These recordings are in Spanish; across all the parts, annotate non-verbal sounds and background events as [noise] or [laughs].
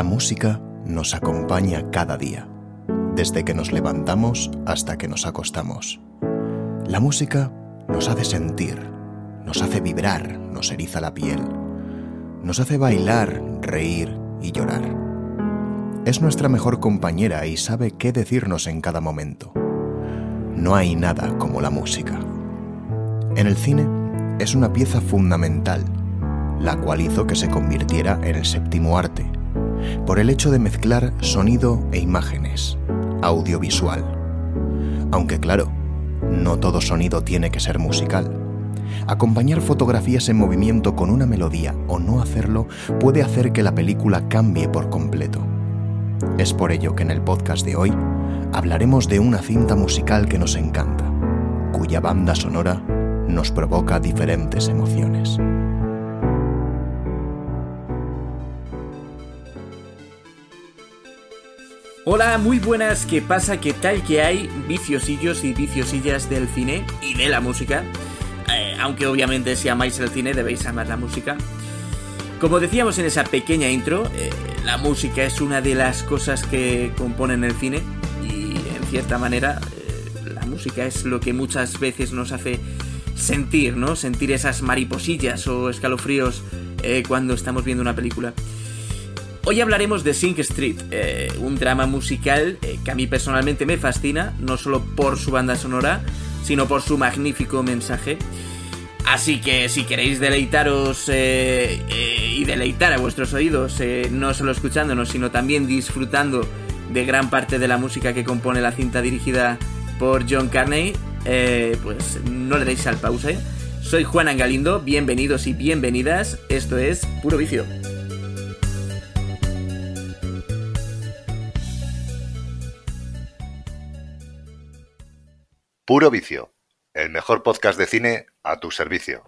La música nos acompaña cada día, desde que nos levantamos hasta que nos acostamos. La música nos hace sentir, nos hace vibrar, nos eriza la piel, nos hace bailar, reír y llorar. Es nuestra mejor compañera y sabe qué decirnos en cada momento. No hay nada como la música. En el cine es una pieza fundamental, la cual hizo que se convirtiera en el séptimo arte, por el hecho de mezclar sonido e imágenes, audiovisual. Aunque claro, no todo sonido tiene que ser musical. Acompañar fotografías en movimiento con una melodía o no hacerlo puede hacer que la película cambie por completo. Es por ello que en el podcast de hoy hablaremos de una cinta musical que nos encanta, cuya banda sonora nos provoca diferentes emociones. Hola, muy buenas, ¿qué pasa? ¿Qué tal que hay viciosillos y viciosillas del cine y de la música? Eh, aunque obviamente si amáis el cine debéis amar la música. Como decíamos en esa pequeña intro, eh, la música es una de las cosas que componen el cine y en cierta manera eh, la música es lo que muchas veces nos hace sentir, ¿no? Sentir esas mariposillas o escalofríos cuando estamos viendo una película. Hoy hablaremos de Sing Street, eh, un drama musical eh, que a mí personalmente me fascina, no solo por su banda sonora, sino por su magnífico mensaje. Así que si queréis deleitaros eh, y deleitar a vuestros oídos, no solo escuchándonos, sino también disfrutando de gran parte de la música que compone la cinta dirigida por John Carney, pues no le deis al pause. Soy Juan Angalindo, bienvenidos y bienvenidas, esto es Puro Vicio. Puro Vicio, el mejor podcast de cine a tu servicio.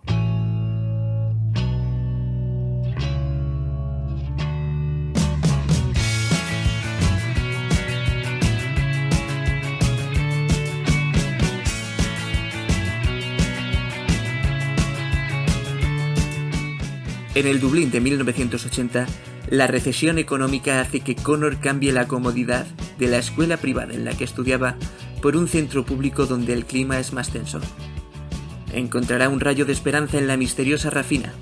En el Dublín de 1980, la recesión económica hace que Connor cambie la comodidad de la escuela privada en la que estudiaba por un centro público donde el clima es más tenso. Encontrará un rayo de esperanza en la misteriosa Rafina,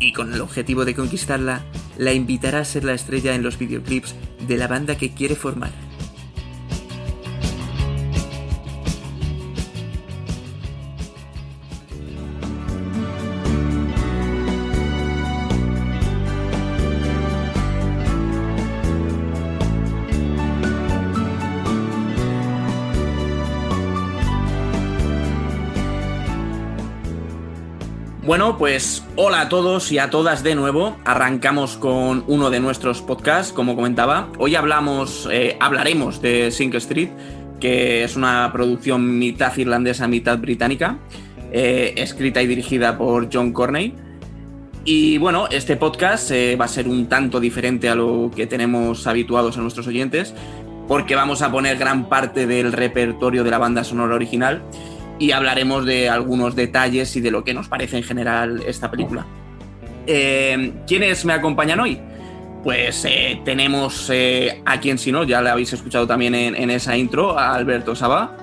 y con el objetivo de conquistarla, la invitará a ser la estrella en los videoclips de la banda que quiere formar. Bueno, pues hola a todos y a todas de nuevo. Arrancamos con uno de nuestros podcasts, como comentaba. Hoy hablamos, eh, hablaremos de Sink Street, que es una producción mitad irlandesa, mitad británica, eh, escrita y dirigida por John Corney. Y bueno, este podcast eh, va a ser un tanto diferente a lo que tenemos habituados a nuestros oyentes, porque vamos a poner gran parte del repertorio de la banda sonora original y hablaremos de algunos detalles y de lo que nos parece en general esta película. Eh, ¿Quiénes me acompañan hoy? Pues eh, tenemos eh, a quien si no, ya le habéis escuchado también en, esa intro, a Alberto Saba.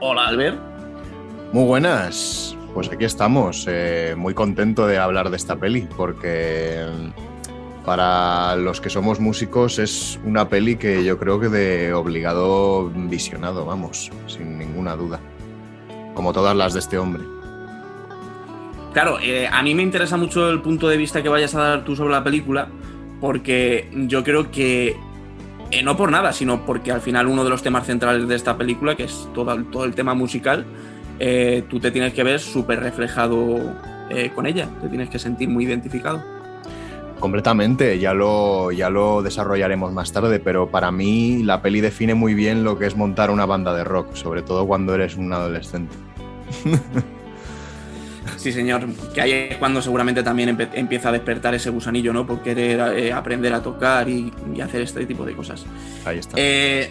Hola Albert. Muy buenas. Pues aquí estamos, muy contento de hablar de esta peli, porque para los que somos músicos es una peli que yo creo que de obligado visionado, vamos, sin ninguna duda como todas las de este hombre. Claro, eh, a mí me interesa mucho el punto de vista que vayas a dar tú sobre la película, porque yo creo que, eh, no por nada, sino porque al final uno de los temas centrales de esta película, que es todo, el tema musical, eh, tú te tienes que ver súper reflejado con ella, te tienes que sentir muy identificado. Completamente, ya lo, ya lo desarrollaremos más tarde, pero para mí la peli define muy bien lo que es montar una banda de rock, sobre todo cuando eres un adolescente. Sí, señor, que ahí es cuando seguramente también empieza a despertar ese gusanillo, ¿no? Por querer eh, aprender a tocar y, hacer este tipo de cosas. Ahí está. Eh,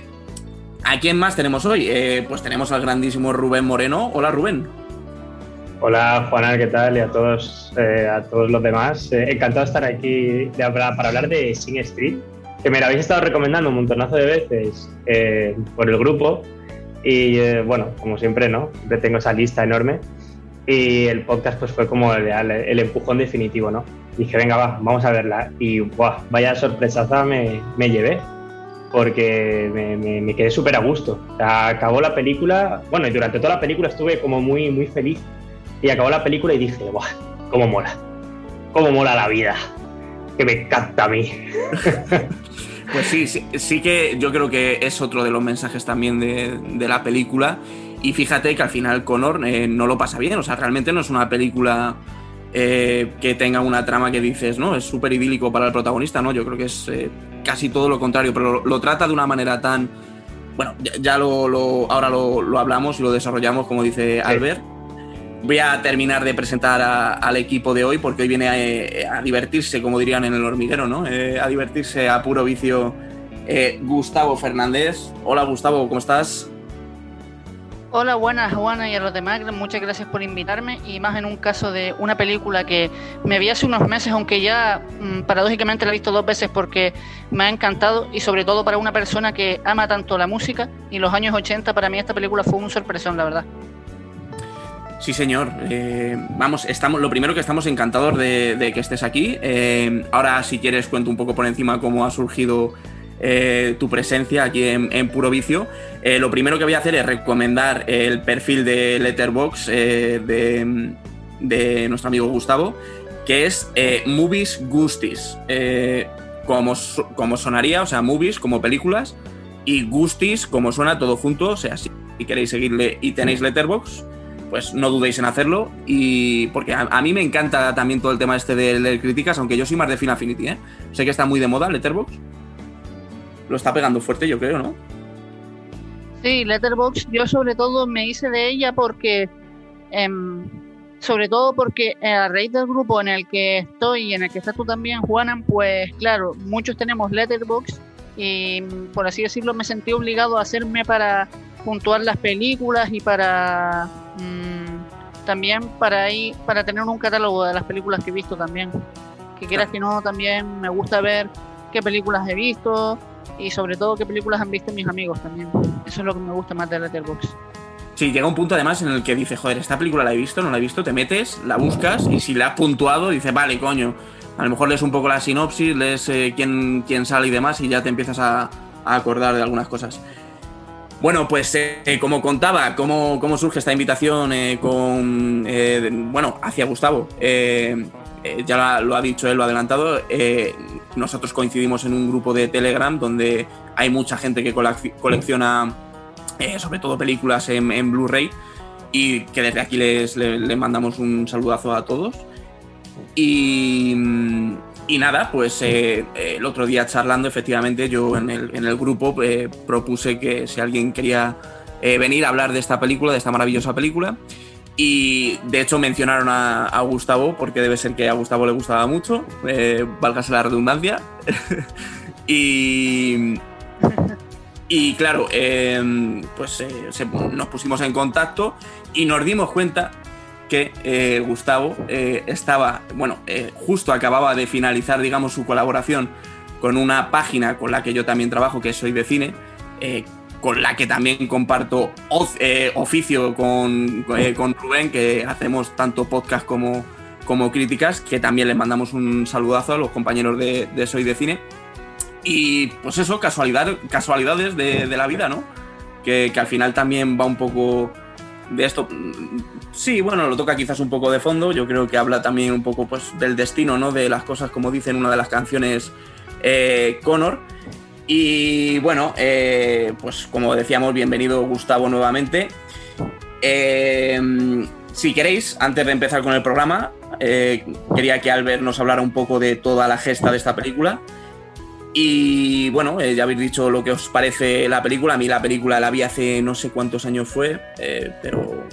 ¿A quién más tenemos hoy? Eh, pues tenemos al grandísimo Rubén Moreno. Hola, Rubén. Hola Juana, ¿qué tal? Y a todos, a todos los demás. encantado de estar aquí para, hablar de Sing Street, que me la habéis estado recomendando un montonazo de veces eh, por el grupo y eh, bueno, como siempre, ¿no? Siempre tengo esa lista enorme y el podcast pues fue como el, el empujón definitivo, ¿no? Dije, venga, va, vamos a verla y ¡buah! vaya sorpresaza me, me llevé porque me, me, quedé súper a gusto. O sea, acabó la película, bueno, y durante toda la película estuve como muy, muy feliz y acabó la película y dije, ¡buah! ¡Cómo mola! ¡Cómo mola la vida! Que me encanta a mí. [laughs] Pues sí, sí, que yo creo que es otro de los mensajes también de, la película. Y fíjate que al final Connor eh, no lo pasa bien, o sea, realmente no es una película eh, que tenga una trama que dices, ¿no? Es súper idílico para el protagonista, ¿no? Yo creo que es eh, casi todo lo contrario, pero lo, trata de una manera tan... Bueno, ya, lo, ahora lo, hablamos y lo desarrollamos, como dice Albert. Voy a terminar de presentar al equipo de hoy porque hoy viene a, divertirse, como dirían en el hormiguero, ¿no? Eh, a divertirse a puro vicio Gustavo Fernández. Hola Gustavo, ¿cómo estás? Hola, buenas Juana y a los demás, muchas gracias por invitarme y más en un caso de una película que me vi hace unos meses, aunque ya mm, paradójicamente la he visto dos veces porque me ha encantado y sobre todo para una persona que ama tanto la música y los años 80 para mí esta película fue un sorpresón, la verdad. Sí, señor. Eh, vamos, estamos, lo primero que estamos encantados de, que estés aquí. Eh, ahora, si quieres, cuento un poco por encima cómo ha surgido eh, tu presencia aquí en, Puro Vicio. Lo primero que voy a hacer es recomendar el perfil de Letterbox de, nuestro amigo Gustavo, que es Movies Gustis. como, como sonaría, o sea, movies como películas, y Gustis como suena todo junto. O sea, si queréis seguirle y tenéis Letterbox, pues no dudéis en hacerlo. Y porque a, mí me encanta también todo el tema este de, críticas, aunque yo soy más de Fin Affinity, ¿eh? Sé que está muy de moda Letterbox lo está pegando fuerte, yo creo, ¿no? Sí, Letterbox, yo sobre todo me hice de ella porque, em, sobre todo porque a raíz del grupo en el que estoy y en el que estás tú también, Juanan, pues claro, muchos tenemos Letterbox y por así decirlo me sentí obligado a hacerme para puntuar las películas y para mm, también para ir, para tener un catálogo de las películas que he visto también. Que quieras que no, también me gusta ver qué películas he visto, y sobre todo qué películas han visto mis amigos también. Eso es lo que me gusta más de Letterboxd. Sí, llega un punto además en el que dice, joder, esta película la he visto, no la he visto, te metes, la buscas y si la has puntuado, dices, vale, coño, a lo mejor lees un poco la sinopsis, lees eh, quién, quién, sale y demás y ya te empiezas a, acordar de algunas cosas. Bueno, pues eh, como contaba, cómo, cómo, surge esta invitación eh, con, bueno, hacia Gustavo. ya lo ha dicho él, lo ha adelantado nosotros coincidimos en un grupo de Telegram donde hay mucha gente que colecciona eh, sobre todo películas en, Blu-ray y que desde aquí les, mandamos un saludazo a todos. Y, nada, pues eh, el otro día charlando, efectivamente, yo en el, grupo eh, propuse que si alguien quería venir a hablar de esta película, de esta maravillosa película, y de hecho mencionaron a, Gustavo, porque debe ser que a Gustavo le gustaba mucho, eh, válgase la redundancia. [laughs] y, y claro, pues eh, nos pusimos en contacto y nos dimos cuenta que eh, Gustavo estaba, bueno, justo acababa de finalizar, digamos, su colaboración con una página con la que yo también trabajo, que Soy de Cine, con la que también comparto eh, oficio con, eh, con, Rubén, que hacemos tanto podcast como, como críticas, que también les mandamos un saludazo a los compañeros de, Soy de Cine. Y pues eso, casualidad, casualidades de, la vida, ¿no? Que, al final también va un poco de esto. Sí, bueno, lo toca quizás un poco de fondo. Yo creo que habla también un poco pues, del destino, ¿no? De las cosas, como dice en una de las canciones eh, Connor. Y bueno, eh, pues como decíamos, bienvenido Gustavo nuevamente. Eh, si queréis, antes de empezar con el programa, eh, quería que Albert nos hablara un poco de toda la gesta de esta película. Y bueno, ya habéis dicho lo que os parece la película. A mí la película la vi hace no sé cuántos años fue, pero,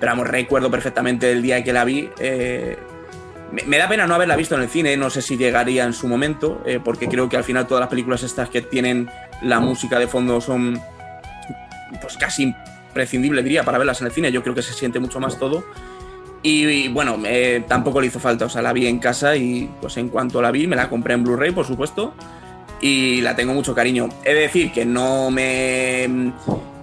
pero vamos, recuerdo perfectamente el día que la vi. Me, da pena no haberla visto en el cine, no sé si llegaría en su momento, eh, porque creo que al final todas las películas estas que tienen la música de fondo son pues casi imprescindibles, diría, para verlas en el cine. Yo creo que se siente mucho más todo. Y, bueno, tampoco le hizo falta, o sea, la vi en casa y pues en cuanto la vi, me la compré en Blu-ray, por supuesto. y la tengo mucho cariño. He de decir que no me...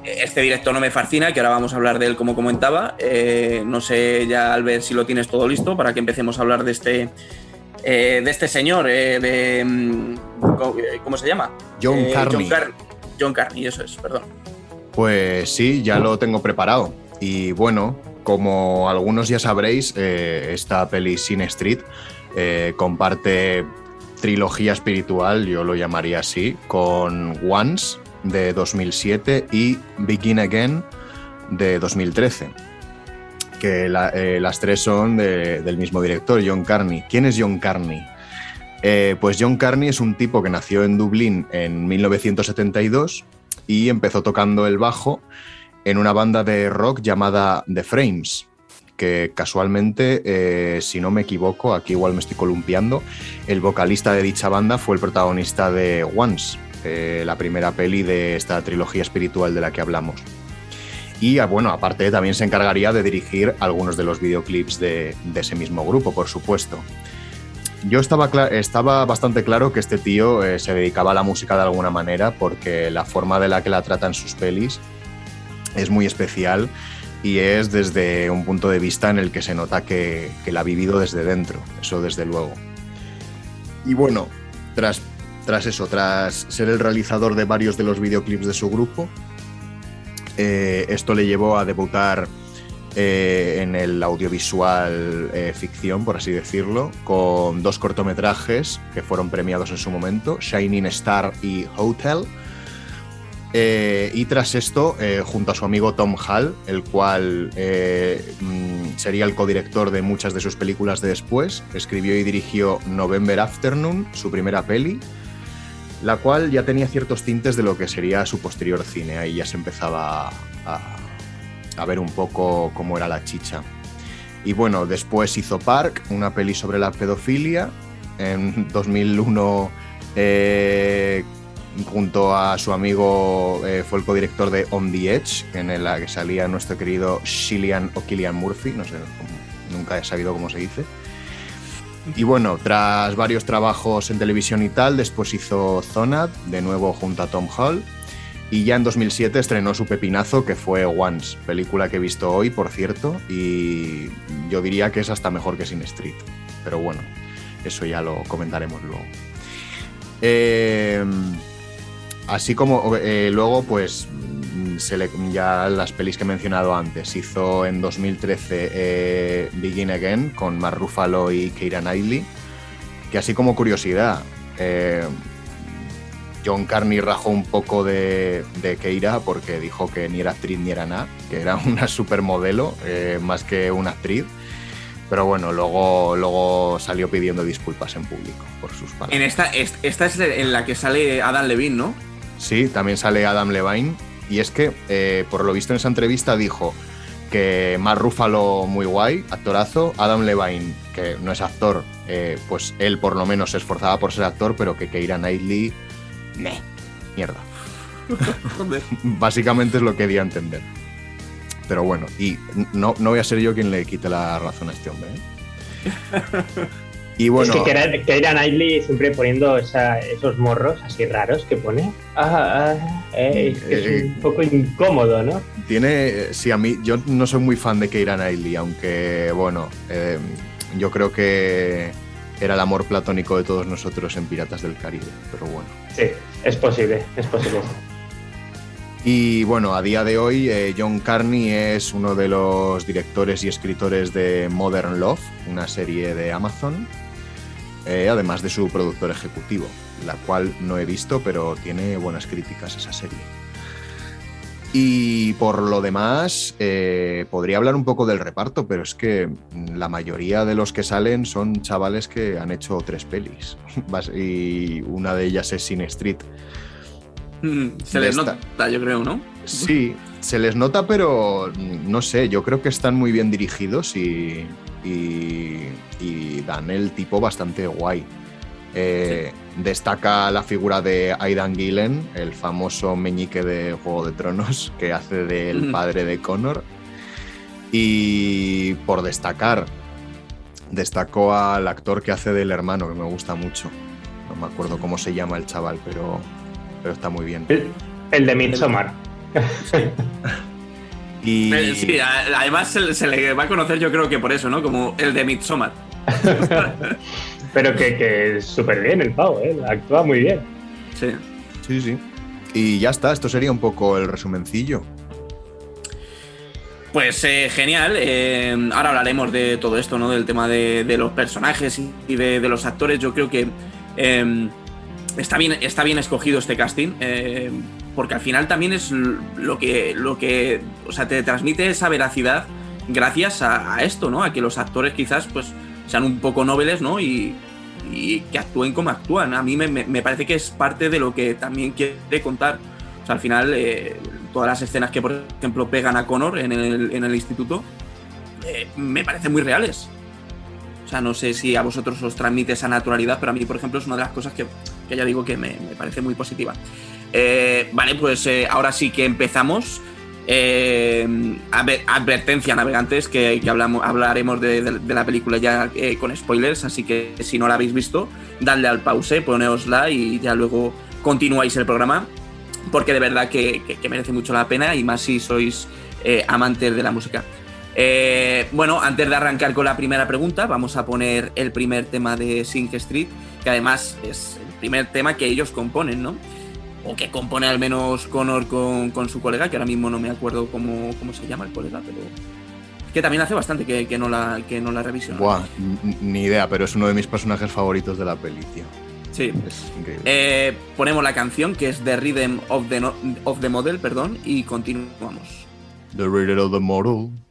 Este directo no me fascina, que ahora vamos a hablar de él como comentaba. Eh, no sé ya al ver si lo tienes todo listo para que empecemos a hablar de este, eh, de este señor, eh, de... mm, ¿Cómo se llama? John Eh, Carney. John, Car- John Carney, eso es, perdón. Pues sí, ya lo tengo preparado. Y bueno, como algunos ya sabréis, eh, esta peli Sin Street eh, comparte trilogía espiritual, yo lo llamaría así, con Once de 2007 y Begin Again de 2013. Que eh, las tres son de- del mismo director, John Carney. ¿Quién es John Carney? Pues John Carney es un tipo que nació en Dublín en 1972 y empezó tocando el bajo en una banda de rock llamada The Frames, que casualmente, eh, si no me equivoco, aquí igual me estoy columpiando, el vocalista de dicha banda fue el protagonista de Once, eh, la primera peli de esta trilogía espiritual de la que hablamos. Y ah, bueno, aparte también se encargaría de dirigir algunos de los videoclips de, ese mismo grupo, por supuesto. Yo estaba, estaba bastante claro que este tío eh, se dedicaba a la música de alguna manera porque la forma de la que la tratan sus pelis es muy especial y es desde un punto de vista en el que se nota que, que la ha vivido desde dentro, eso desde luego. Y bueno, tras, tras eso, tras ser el realizador de varios de los videoclips de su grupo, eh, esto le llevó a debutar eh, en el audiovisual eh, ficción, por así decirlo, con dos cortometrajes que fueron premiados en su momento, Shining Star y Hotel. Eh, y tras esto, eh, junto a su amigo Tom Hall, el cual eh, mm, sería el codirector de muchas de sus películas de después, escribió y dirigió November Afternoon, su primera peli, la cual ya tenía ciertos tintes de lo que sería su posterior cine. Ahí ya se empezaba a, ver un poco cómo era la chicha. Y bueno, después hizo Park, una peli sobre la pedofilia. En [laughs] 2001, eh, junto a su amigo, eh, fue el codirector de On the Edge, en la que salía nuestro querido Cillian o Killian Murphy, no sé, nunca he sabido cómo se dice. Y bueno, tras varios trabajos en televisión y tal, después hizo Zonad, de nuevo junto a Tom Hall. Y ya en 2007 estrenó su pepinazo, que fue Once, película que he visto hoy, por cierto, y yo diría que es hasta mejor que Sin Street. Pero bueno, eso ya lo comentaremos luego. Eh, así como eh, luego, pues se le- ya las pelis que he mencionado antes. Hizo en 2013 eh, Begin Again con Mark Ruffalo y Keira Knightley. Que así como curiosidad, eh, John Carney rajó un poco de, de Keira porque dijo que ni era actriz ni era nada, que era una [laughs] supermodelo eh, más que una actriz. Pero bueno, luego, luego salió pidiendo disculpas en público por sus palabras. En esta, es- esta es en la que sale Adam Levine, ¿no? Sí, también sale Adam Levine. Y es que, eh, por lo visto en esa entrevista, dijo que Mark Ruffalo muy guay, actorazo. Adam Levine, que no es actor, eh, pues él por lo menos se esforzaba por ser actor, pero que Keira Knightley, meh, mierda. [laughs] Básicamente es lo que di a entender. Pero bueno, y no, no voy a ser yo quien le quite la razón a este hombre. ¿eh? [laughs] Y bueno, Es que Keira- Knightley siempre poniendo esa- esos morros así raros que pone. Ah, ah, eh, es, que es Eh, un poco incómodo, ¿no? Tiene, sí, a mí, yo no soy muy fan de Keira Knightley, aunque, bueno, eh, yo creo que era el amor platónico de todos nosotros en Piratas del Caribe, pero bueno. Sí, es posible, es posible. Y bueno, a día de hoy, eh, John Carney es uno de los directores y escritores de Modern Love, una serie de Amazon, eh, además de su productor ejecutivo, la cual no he visto, pero tiene buenas críticas esa serie. Y por lo demás, eh, podría hablar un poco del reparto, pero es que la mayoría de los que salen son chavales que han hecho tres pelis. [laughs] Y una de ellas es Sin Street. Mm, Se les esta. nota, yo creo, ¿no? Sí, se les nota, pero mm, no sé, yo creo que están muy bien dirigidos y, y, y dan el tipo bastante guay. Eh, Destaca la figura de Aidan Gillen, el famoso meñique de Juego de Tronos, [laughs] que hace del padre de Connor. Y por destacar, destacó al actor que hace del hermano, que me gusta mucho. No me acuerdo cómo se llama el chaval, pero, pero está muy bien. El, de Midsommar. [laughs] y... Eh, sí, además se, le va a conocer yo creo que por eso, ¿no? Como el de Midsommar. [laughs] pero que, que súper bien el pavo, ¿eh? Actúa muy bien. Sí. Sí, sí. Y ya está, esto sería un poco el resumencillo. Pues eh, genial. Eh, ahora hablaremos de todo esto, ¿no? Del tema de, los personajes y de, los actores. Yo creo que está, bien, está bien escogido este casting. Eh, porque al final también es lo que, lo que. O sea, te transmite esa veracidad gracias a, esto, ¿no? A que los actores quizás pues sean un poco nobles, ¿no? Y, que actúen como actúan. A mí me, parece que es parte de lo que también quiere contar. O sea, al final todas las escenas que, por ejemplo, pegan a Connor en el, instituto, eh, me parecen muy reales. O sea, no sé si a vosotros os transmite esa naturalidad, pero a mí, por ejemplo, es una de las cosas que, ya digo que me, parece muy positiva. Eh, vale, pues eh, ahora sí que empezamos. advertencia, navegantes, que, hablaremos de, la película ya con spoilers, así que si no la habéis visto, dadle al pause, poneosla y ya luego continuáis el programa porque de verdad que, merece mucho la pena y más si sois eh, amantes de la música. Eh, bueno, antes de arrancar con la primera pregunta, vamos a poner el primer tema de Sing Street, que además es el primer tema que ellos componen, ¿no? O que compone al menos Connor con, su colega, que ahora mismo no me acuerdo cómo, se llama el colega, pero que también hace bastante que, no la, que no la reviso. Buah, ni idea, pero es uno de mis personajes favoritos de la peli, tío. Sí. Eh, ponemos la canción que es The Rhythm of the, of the Model, perdón, y continuamos. The Rhythm of the Model.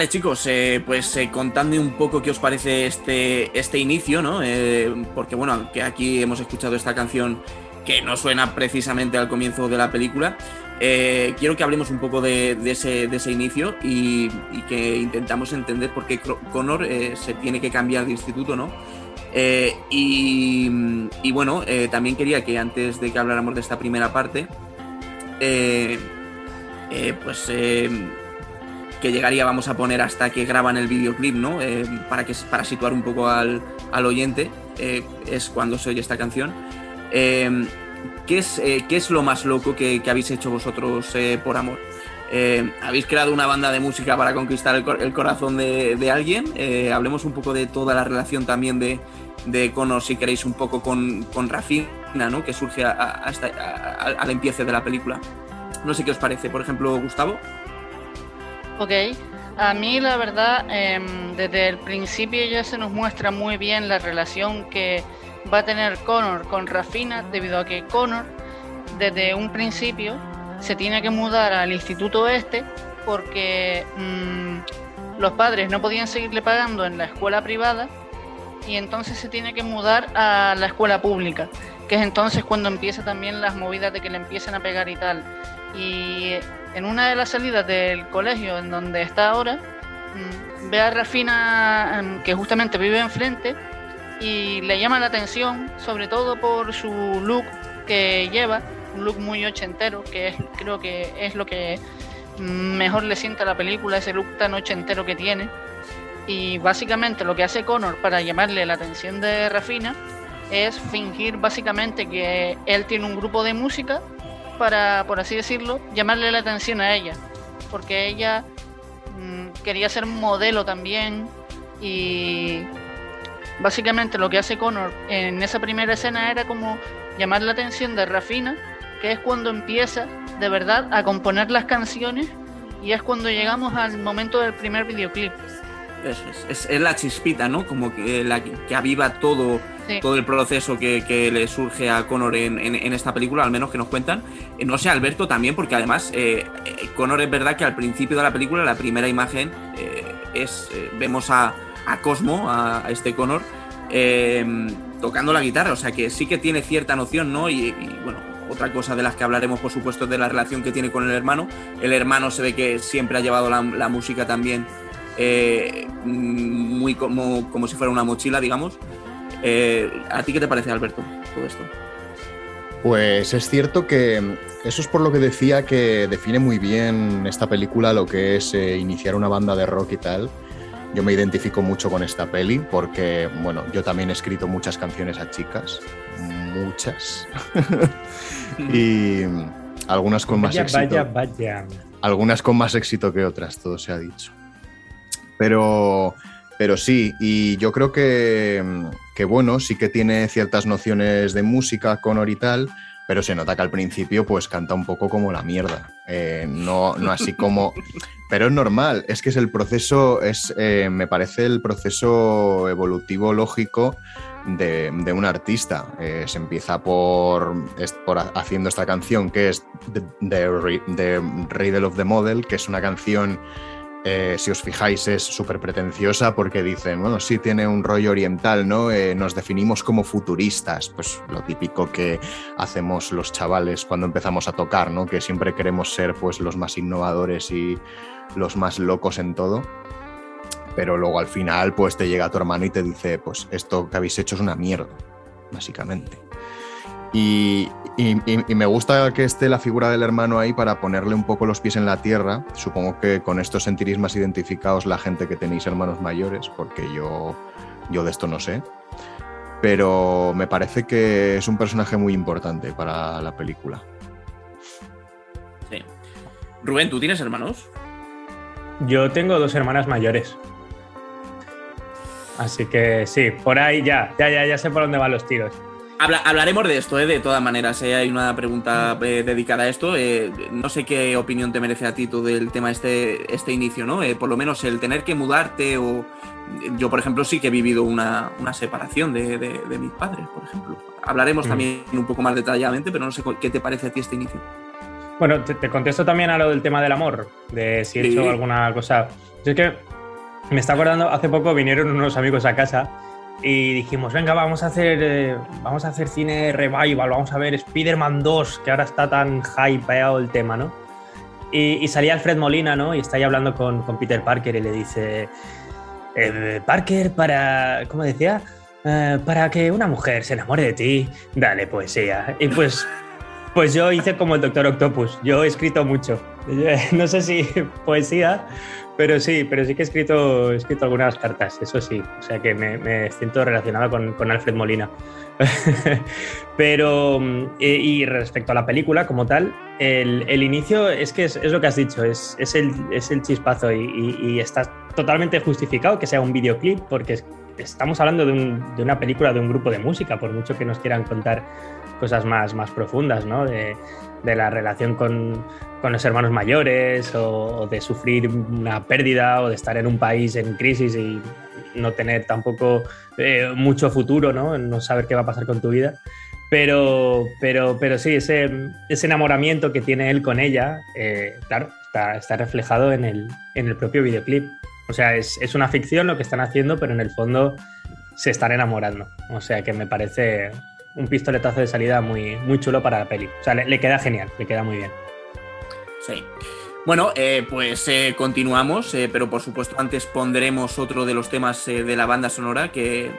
Vale chicos, eh, pues eh, contadme un poco qué os parece este, este inicio, ¿no? Eh, porque bueno, que aquí hemos escuchado esta canción que no suena precisamente al comienzo de la película. quiero que hablemos un poco de, ese, inicio y, que intentamos entender por qué Connor se tiene que cambiar de instituto, ¿no? Y, bueno, también quería que antes de que habláramos de esta primera parte, pues que llegaría, vamos a poner hasta que graban el videoclip, ¿no? Eh, para, que, para situar un poco al, oyente, eh, es cuando se oye esta canción. Eh, ¿qué, es, ¿Qué es lo más loco que, habéis hecho vosotros por amor? ¿Habéis creado una banda de música para conquistar el, corazón de, alguien? hablemos un poco de toda la relación también de, de si queréis, un poco con, con Rafina, ¿no? Que surge al empiece de la película. No sé qué os parece, por ejemplo, Gustavo. Ok, a mí la verdad, em, desde el principio ya se nos muestra muy bien la relación que va a tener Connor con Rafina, debido a que Connor, desde un principio, se tiene que mudar al instituto este porque mm, los padres no podían seguirle pagando en la escuela privada y entonces se tiene que mudar a la escuela pública, que es entonces cuando empieza también las movidas de que le empiezan a pegar y tal. Y en una de las salidas del colegio en donde está ahora, mm, ve a Rafina em, que justamente vive enfrente y le llama la atención, sobre todo por su look que lleva, un look muy ochentero, que es, creo que es lo que mejor le sienta a la película, ese look tan ochentero que tiene. Y básicamente lo que hace Connor para llamarle la atención de Rafina es fingir básicamente que él tiene un grupo de música para, por así decirlo, llamarle la atención a ella. Porque ella mm, quería ser modelo también y básicamente lo que hace Connor en esa primera escena era como llamar la atención de Rafina, que es cuando empieza de verdad a componer las canciones y es cuando llegamos al momento del primer videoclip. Eso es, es, la chispita, ¿no? Como que la que aviva todo, todo el proceso que, le surge a Connor en, esta película, al menos que nos cuentan. Eh, no sé, Alberto también, porque además eh, eh, Connor es verdad que al principio de la película, la primera imagen es vemos a, Cosmo, a, este Connor, tocando la guitarra, o sea que sí que tiene cierta noción, ¿no? y bueno, otra cosa de las que hablaremos, por supuesto, de la relación que tiene con el hermano. El hermano se ve que siempre ha llevado la, música también eh, muy como, como si fuera una mochila, digamos. Eh, ¿A ti qué te parece, Alberto, todo esto? Pues es cierto que eso es por lo que decía que define muy bien esta película lo que es eh, iniciar una banda de rock y tal. Yo me identifico mucho con esta peli porque, bueno, yo también he escrito muchas canciones a chicas, muchas. [laughs] y algunas con más éxito. Vaya, vaya. Algunas con más éxito que otras, todo se ha dicho. Pero, pero sí, y yo creo que, que, bueno, sí que tiene ciertas nociones de música con y tal, pero se nota que al principio pues canta un poco como la mierda. Eh, no, no así como... [laughs] Pero es normal, es que es el proceso, es, eh, me parece el proceso evolutivo lógico de, un artista. Eh, se empieza por, por, haciendo esta canción que es The, Riddle of the Model, que es una canción, eh, si os fijáis, es súper pretenciosa porque dicen, bueno, sí tiene un rollo oriental, ¿no? Eh, nos definimos como futuristas, pues lo típico que hacemos los chavales cuando empezamos a tocar, ¿no? Que siempre queremos ser pues los más innovadores y los más locos en todo pero luego al final pues te llega tu hermano y te dice, pues esto que habéis hecho es una mierda, básicamente. Y, me gusta que esté la figura del hermano ahí para ponerle un poco los pies en la tierra. Supongo que con esto sentiréis más identificados la gente que tenéis hermanos mayores, porque yo, yo de esto no sé. Pero me parece que es un personaje muy importante para la película. Sí. Rubén, ¿tú tienes hermanos? Yo tengo dos hermanas mayores. Así que sí, por ahí ya, ya, ya, ya sé por dónde van los tiros. Hablaremos de esto, ¿eh? de todas maneras. ¿eh? Hay una pregunta eh, dedicada a esto. Eh, no sé qué opinión te merece a ti todo el tema este, este inicio, ¿no? por lo menos el tener que mudarte o... Yo, por ejemplo, sí que he vivido una, separación de, mis padres, por ejemplo. Hablaremos mm. también un poco más detalladamente, pero no sé qué te parece a ti este inicio. Bueno, te, contesto también a lo del tema del amor, de si he hecho alguna cosa. es que me está acordando, hace poco vinieron unos amigos a casa y dijimos, venga, vamos a hacer, eh, vamos a hacer cine revival, vamos a ver Spider-Man 2, que ahora está tan hypeado el tema, ¿no? Y, salía Alfred Molina, ¿no? Y está ahí hablando con, Peter Parker y le dice, eh, Parker, para, ¿cómo decía? Eh, para que una mujer se enamore de ti, dale poesía. Y pues, pues yo hice como el Doctor Octopus, yo he escrito mucho. [laughs] No sé si [laughs] poesía, pero sí, pero sí que he escrito, he escrito algunas cartas, eso sí. O sea que me, siento relacionado con, Alfred Molina. [laughs] pero, eh, y, respecto a la película como tal, el, inicio es que es, lo que has dicho, es, es, el, es el, chispazo y, está totalmente justificado que sea un videoclip porque estamos hablando de, de, una película de un grupo de música, por mucho que nos quieran contar cosas más, más profundas, ¿no? De, de la relación con, con los hermanos mayores o, de sufrir una pérdida o de estar en un país en crisis y no tener tampoco eh, mucho futuro, ¿no? No saber qué va a pasar con tu vida. Pero, pero, pero sí, ese, ese enamoramiento que tiene él con ella, eh, claro, está, está, reflejado en el, en el propio videoclip. O sea, es, es, una ficción lo que están haciendo, pero en el fondo se están enamorando. O sea que me parece un pistoletazo de salida muy, muy chulo para la peli. O sea, le, queda genial, le queda muy bien. Sí. Bueno, eh, pues eh, continuamos, eh, pero por supuesto antes pondremos otro de los temas de la banda sonora que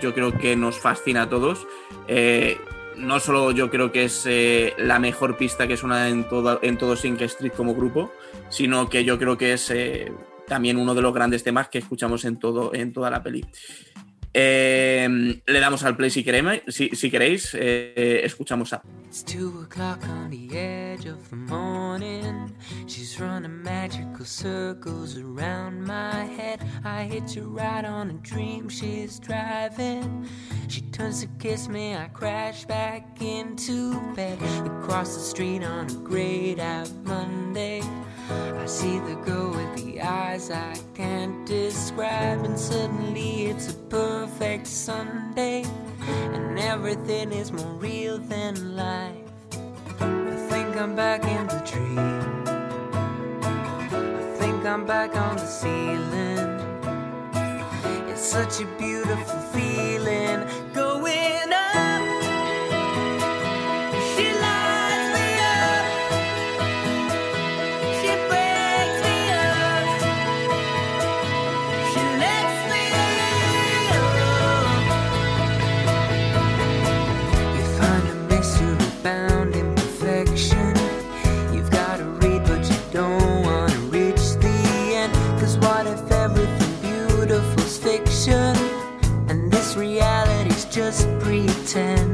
yo creo que nos fascina a todos. no solo yo creo que es la mejor pista que suena en todo, en todo Street como grupo, sino que yo creo que es también uno de los grandes temas que escuchamos en, todo, en toda la peli. Eh, le damos al play si, si, si queréis eh, escuchamos a. It's two o'clock on the edge of the morning. She's running magical circles around my head. I hit you right on a dream she's driving. She turns to kiss me, I crash back into bed. Across the street on a grayed out Monday. I see the girl with the eyes I can't describe, and suddenly it's a perfect Sunday, and everything is more real than life. I think I'm back in the dream. I think I'm back on the ceiling. It's such a beautiful feeling. Pretend.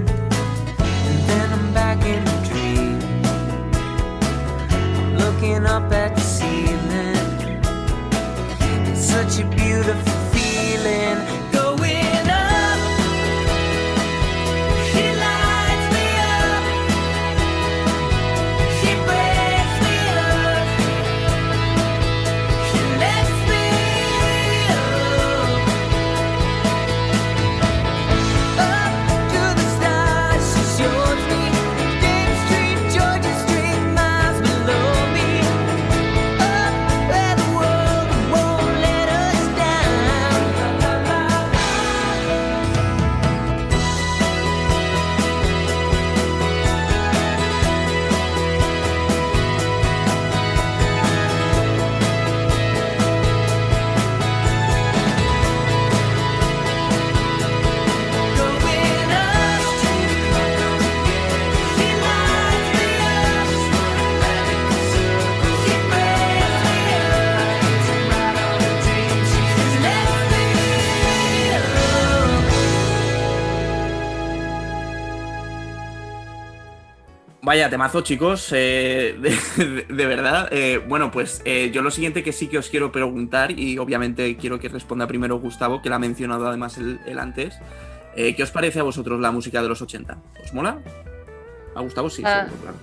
Vaya temazo, chicos, eh, de, verdad. Eh, bueno, pues eh, yo lo siguiente que sí que os quiero preguntar, y obviamente quiero que responda primero Gustavo, que la ha mencionado además el, antes. ¿Qué os parece a vosotros la música de los 80? ¿Os mola? A Gustavo sí, ah, claro.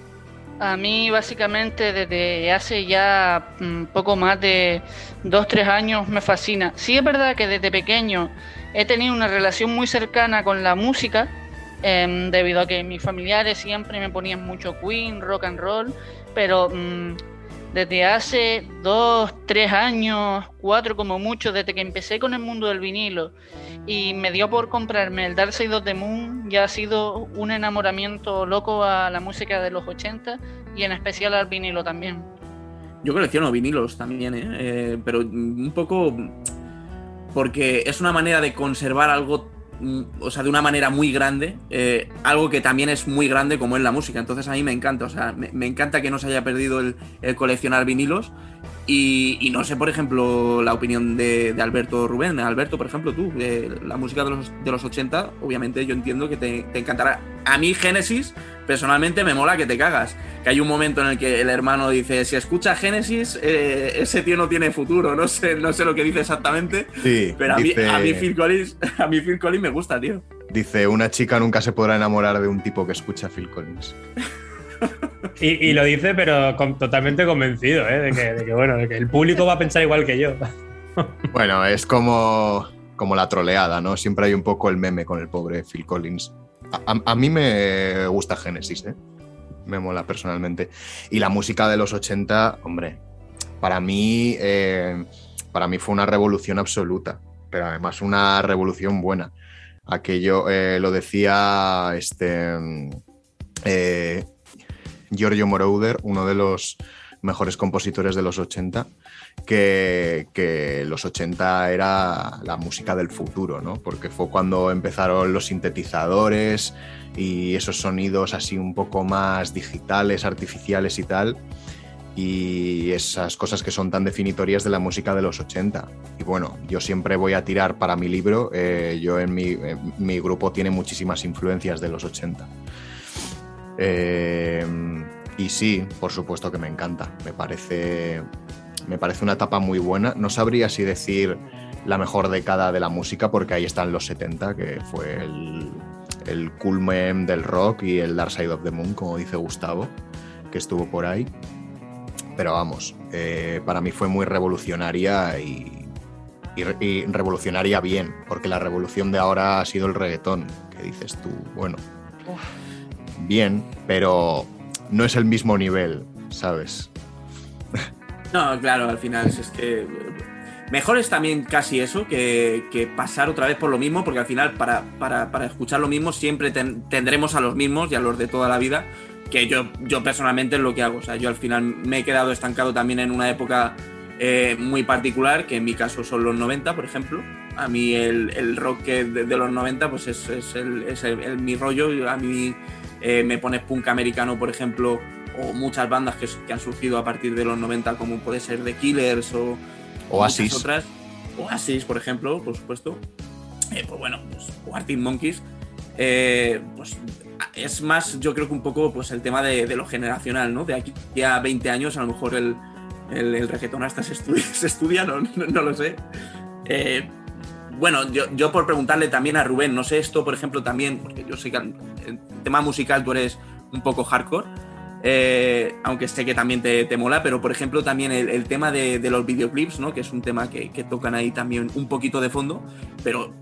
A mí básicamente desde hace ya un mm, poco más de dos, tres años me fascina. Sí es verdad que desde pequeño he tenido una relación muy cercana con la música, Em, debido a que mis familiares siempre me ponían mucho Queen, rock and roll, pero mm, desde hace dos, tres años, cuatro como mucho, desde que empecé con el mundo del vinilo y me dio por comprarme el Dark Side of the Moon, ya ha sido un enamoramiento loco a la música de los 80 y en especial al vinilo también. Yo colecciono vinilos también, ¿eh? Eh, pero un poco porque es una manera de conservar algo o sea, de una manera muy grande, eh, algo que también es muy grande como es la música. Entonces a mí me encanta, o sea, me, encanta que no se haya perdido el, coleccionar vinilos. Y, no sé, por ejemplo, la opinión de, Alberto Rubén. Alberto, por ejemplo, tú, la música de los, de los 80, obviamente yo entiendo que te, te encantará. A mí Génesis personalmente me mola que te cagas. Que hay un momento en el que el hermano dice, si escucha Génesis, eh, ese tío no tiene futuro. No sé, no sé lo que dice exactamente. Sí, pero a, mí, a, mí, Phil Collins, [laughs] a mí Phil Collins me gusta, tío. Dice, una chica nunca se podrá enamorar de un tipo que escucha Phil Collins. [laughs] y, lo dice, pero totalmente convencido, ¿eh? de, que, bueno, de que el público va a pensar igual que yo. [laughs] bueno, es como, como la troleada, ¿no? Siempre hay un poco el meme con el pobre Phil Collins. A, mí me gusta Genesis, ¿eh? me mola personalmente. Y la música de los 80, hombre, para mí, eh, para mí fue una revolución absoluta. pero además una revolución buena. Aquello eh, lo decía este eh, Giorgio Moroder, uno de los mejores compositores de los 80, que, los 80 era la música del futuro, ¿no? Porque fue cuando empezaron los sintetizadores y esos sonidos así un poco más digitales, artificiales y tal, y esas cosas que son tan definitorias de la música de los 80. Y bueno, yo siempre voy a tirar para mi libro, eh, yo en mi, mi, grupo tiene muchísimas influencias de los 80. Eh, y sí, por supuesto que me encanta, me parece, me parece una etapa muy buena. No sabría si decir la mejor década de la música, porque ahí están los 70, que fue el, el culmen del rock y el Dark Side of the Moon, como dice Gustavo, que estuvo por ahí. Pero vamos, eh, para mí fue muy revolucionaria y, revolucionaria bien, porque la revolución de ahora ha sido el reggaetón, que dices tú, bueno, bien, pero no es el mismo nivel, ¿sabes? No, claro, al final es que Mejor es también casi eso que, pasar otra vez por lo mismo, porque al final para, para, escuchar lo mismo siempre tendremos a los mismos y a los de toda la vida, que yo, yo personalmente es lo que hago. O sea, yo al final me he quedado estancado también en una época eh, muy particular, que en mi caso son los 90, por ejemplo. A mí el, rock de, los 90 pues es, el, es el, mi rollo. A mí eh, me pones punk americano, por ejemplo, o muchas bandas que, que, han surgido a partir de los 90, como puede ser The Killers o Oasis. Otras. Oasis, por ejemplo, por supuesto. Eh, pues bueno, pues, o Arctic Monkeys. Eh, pues es más, yo creo que un poco pues, el tema de, lo generacional, ¿no? De aquí a 20 años, a lo mejor el, el, reggaetón hasta se estudia, [laughs] no, lo sé. Eh, bueno, yo, yo, por preguntarle también a Rubén, no sé esto, por ejemplo, también, porque yo sé que el tema musical tú eres un poco hardcore. Eh, aunque sé que también te, mola, pero por ejemplo también el, tema de, los videoclips, ¿no? que es un tema que, tocan ahí también un poquito de fondo, pero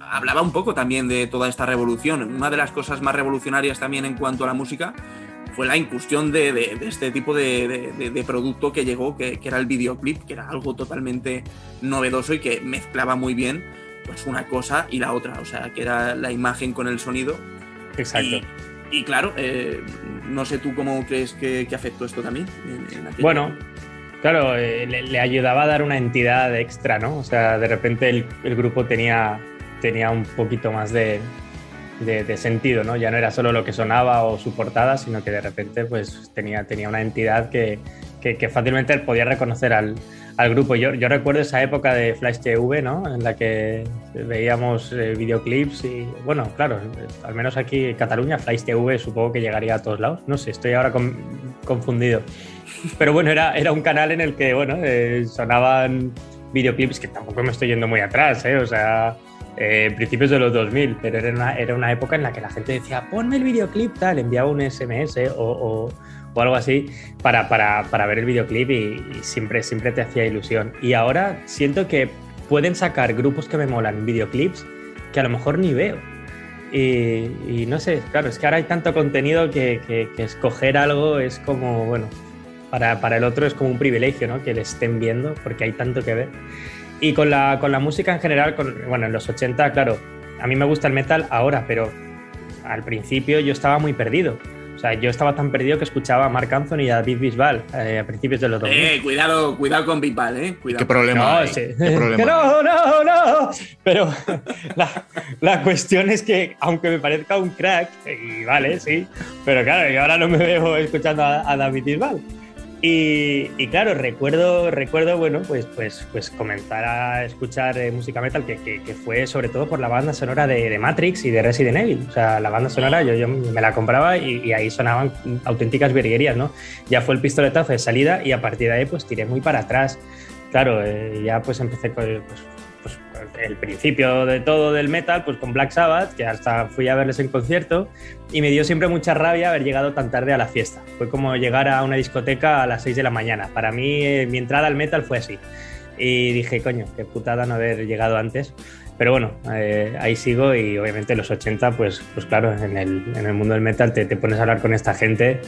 hablaba un poco también de toda esta revolución. Una de las cosas más revolucionarias también en cuanto a la música fue la incursión de, este tipo de, producto que llegó, que, era el videoclip, que era algo totalmente novedoso y que mezclaba muy bien pues una cosa y la otra, o sea, que era la imagen con el sonido. Exacto. Y claro, eh, no sé tú cómo crees que, afectó esto también. bueno, claro, eh, le, ayudaba a dar una entidad extra, ¿no? O sea, de repente el, grupo tenía, tenía un poquito más de, sentido, ¿no? Ya no era solo lo que sonaba o su portada, sino que de repente pues tenía, tenía una entidad que, que fácilmente podía reconocer al, al grupo. Yo, yo, recuerdo esa época de Flash TV, ¿no? En la que veíamos eh, videoclips y, bueno, claro, al menos aquí en Cataluña, Flash TV supongo que llegaría a todos lados. No sé, estoy ahora confundido. Pero bueno, era, era un canal en el que, bueno, eh, sonaban videoclips que tampoco me estoy yendo muy atrás, ¿eh? O sea, eh, principios de los 2000, pero era una, era una época en la que la gente decía, ponme el videoclip, tal, enviaba un SMS o o algo así para, para, para ver el videoclip y, siempre, siempre te hacía ilusión. Y ahora siento que pueden sacar grupos que me molan, videoclips, que a lo mejor ni veo. Y, no sé, claro, es que ahora hay tanto contenido que, que, escoger algo es como, bueno, para, para, el otro es como un privilegio, ¿no? Que le estén viendo, porque hay tanto que ver. Y con la, con la música en general, con, bueno, en los 80, claro, a mí me gusta el metal ahora, pero al principio yo estaba muy perdido. O sea, yo estaba tan perdido que escuchaba a Mark Anthony y a David Bisbal eh, a principios de los 2000. Eh, cuidado, cuidado con Bisbal, eh. Cuidado. ¿Qué problema? No, [laughs] no, no, no. Pero [laughs] la, cuestión es que, aunque me parezca un crack, y vale, sí, pero claro, yo ahora no me veo escuchando a, a David Bisbal. Y, claro, recuerdo, recuerdo bueno, pues, pues, pues comenzar a escuchar eh, música metal que, que, fue sobre todo por la banda sonora de, Matrix y de Resident Evil. O sea, la banda sonora yo, yo me la compraba y, ahí sonaban auténticas virguerías, ¿no? Ya fue el pistoletazo de salida y a partir de ahí pues tiré muy para atrás. Claro, eh, ya pues empecé con, pues, el principio de todo del metal, pues con Black Sabbath, que hasta fui a verles en concierto, y me dio siempre mucha rabia haber llegado tan tarde a la fiesta. Fue como llegar a una discoteca a las 6 de la mañana. Para mí, eh, mi entrada al metal fue así. Y dije, coño, qué putada no haber llegado antes. Pero bueno, eh, ahí sigo y obviamente los 80, pues, pues claro, en el, en el mundo del metal te, te pones a hablar con esta gente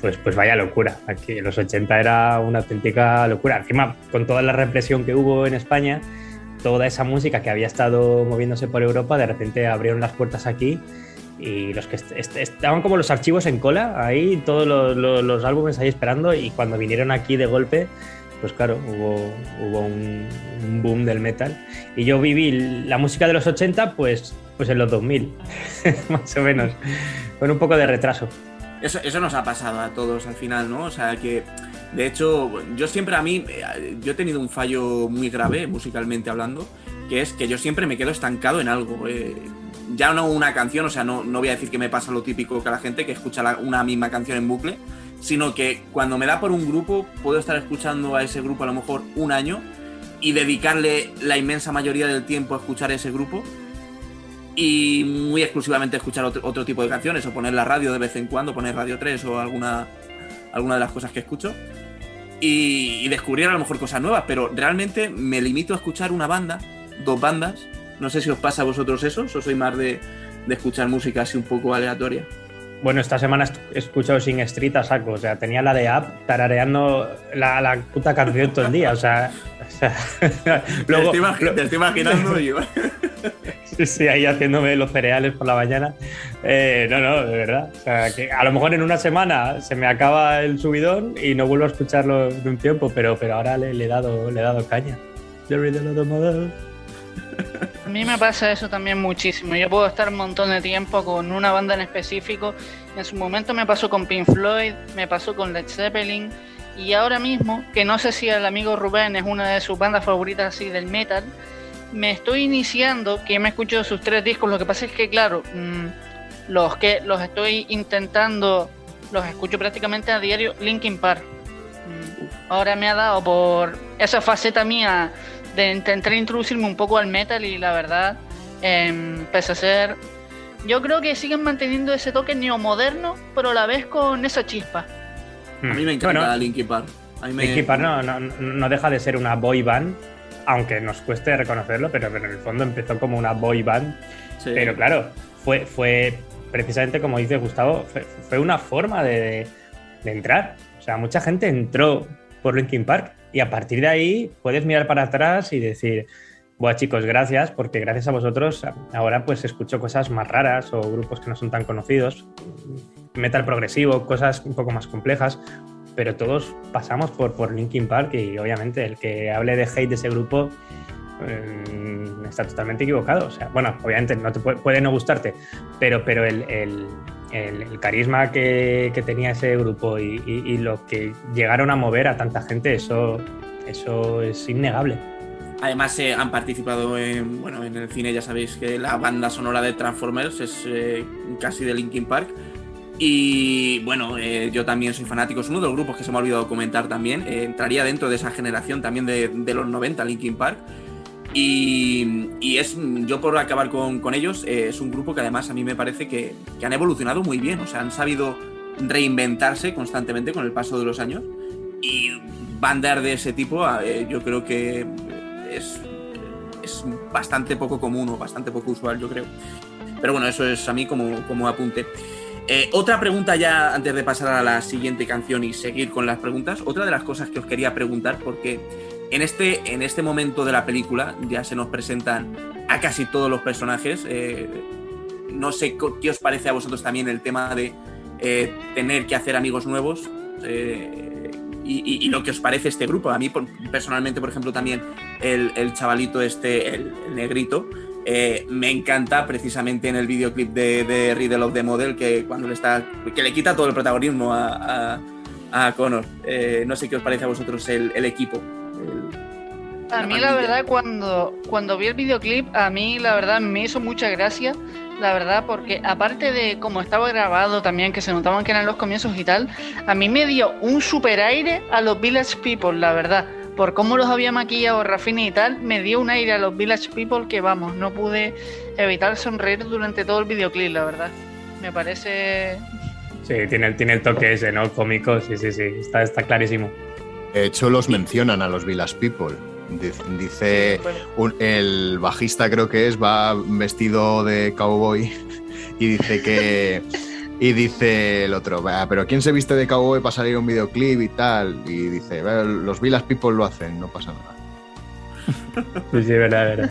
pues, pues vaya locura. Aquí los 80 era una auténtica locura. Encima, con toda la represión que hubo en España, toda esa música que había estado moviéndose por Europa, de repente abrieron las puertas aquí y los que estaban como los archivos en cola, ahí todos los, álbumes ahí esperando y cuando vinieron aquí de golpe, pues claro, hubo, hubo un, boom del metal. Y yo viví la música de los 80 pues, pues en los 2000, [laughs] más o menos, con un poco de retraso. Eso, eso nos ha pasado a todos al final, ¿no? O sea que, de hecho, yo siempre a mí, yo he tenido un fallo muy grave musicalmente hablando, que es que yo siempre me quedo estancado en algo. Eh, ya no una canción, o sea, no, no voy a decir que me pasa lo típico que la gente que escucha una misma canción en bucle, sino que cuando me da por un grupo, puedo estar escuchando a ese grupo a lo mejor un año y dedicarle la inmensa mayoría del tiempo a escuchar ese grupo y muy exclusivamente escuchar otro, tipo de canciones o poner la radio de vez en cuando, poner Radio 3 o alguna, alguna de las cosas que escucho y, y descubrir a lo mejor cosas nuevas, pero realmente me limito a escuchar una banda, dos bandas no sé si os pasa a vosotros eso, o soy más de, escuchar música así un poco aleatoria. Bueno, esta semana he escuchado Sin Street a saco, o sea, tenía la de App tarareando la, puta canción todo el día, o sea... [laughs] luego, te, estoy imaginando [laughs] y... [laughs] [laughs] sí, ahí haciéndome los cereales por la mañana. Eh, no, no, de verdad. O sea, que a lo mejor en una semana se me acaba el subidón y no vuelvo a escucharlo de un tiempo, pero, pero ahora le, he dado, le he dado caña. A mí me pasa eso también muchísimo. Yo puedo estar un montón de tiempo con una banda en específico. En su momento me pasó con Pink Floyd, me pasó con Led Zeppelin. Y ahora mismo, que no sé si el amigo Rubén es una de sus bandas favoritas así del metal, me estoy iniciando, que me escucho sus tres discos. Lo que pasa es que, claro, mm, los que los estoy intentando, los escucho prácticamente a diario, Linkin Park. Mm, ahora me ha dado por esa faceta mía de intentar introducirme un poco al metal y la verdad, eh, pese a ser... Yo creo que siguen manteniendo ese toque neomoderno, pero a la vez con esa chispa. A mí me encanta Linkin Park. Linkin Park no, deja de ser una boy band, aunque nos cueste reconocerlo, pero, en el fondo empezó como una boy band. Pero claro, fue, fue precisamente como dice Gustavo, fue, una forma de, de, entrar. O sea, mucha gente entró por Linkin Park y a partir de ahí puedes mirar para atrás y decir, bueno chicos, gracias, porque gracias a vosotros ahora pues escucho cosas más raras o grupos que no son tan conocidos, metal progresivo, cosas un poco más complejas, pero todos pasamos por, por Linkin Park y obviamente el que hable de hate de ese grupo mm, está totalmente equivocado. O sea, bueno, obviamente no te puede, no gustarte, pero, pero el, el, carisma que, tenía ese grupo y, lo que llegaron a mover a tanta gente, eso, eso es innegable. Además eh, han participado en, bueno, en el cine, ya sabéis que la banda sonora de Transformers es eh, casi de Linkin Park. Y bueno, eh, yo también soy fanático, es uno de los grupos que se me ha olvidado comentar también. entraría dentro de esa generación también de, de los 90, Linkin Park. Y, es, yo por acabar con, ellos, eh, es un grupo que además a mí me parece que, han evolucionado muy bien, o sea, han sabido reinventarse constantemente con el paso de los años. Y bandas de ese tipo, eh, yo creo que es, es bastante poco común o bastante poco usual, yo creo. Pero bueno, eso es a mí como, como apunte. Eh, otra pregunta ya antes de pasar a la siguiente canción y seguir con las preguntas. Otra de las cosas que os quería preguntar, porque en este, en este momento de la película ya se nos presentan a casi todos los personajes. Eh, no sé qué os parece a vosotros también el tema de eh, tener que hacer amigos nuevos y, lo que os parece este grupo. A mí personalmente, por ejemplo, también el, chavalito este, el, negrito, me encanta precisamente en el videoclip de, de, Riddle of the Model que cuando le está que le quita todo el protagonismo a, a, Connor. no sé qué os parece a vosotros el equipo. A mí la verdad cuando, cuando vi el videoclip, a mí la verdad me hizo mucha gracia, la verdad, porque aparte de cómo estaba grabado también, que se notaban que eran los comienzos y tal, a mí me dio un super aire a los Village People, la verdad. Por cómo los había maquillado Rafini y tal, me dio un aire a los Village People que vamos, no pude evitar sonreír durante todo el videoclip, la verdad. Me parece... Sí, tiene, tiene el toque ese, ¿no? Cómico, sí, sí, sí, está, está clarísimo. De hecho, los mencionan a los Village People. Dice el bajista creo que es, va vestido de cowboy [laughs] y dice que... Y dice el otro, pero ¿quién se viste de cowboy para salir un videoclip y tal? Y dice, los Village People lo hacen, no pasa nada. [laughs] Sí, sí, verdad, verdad.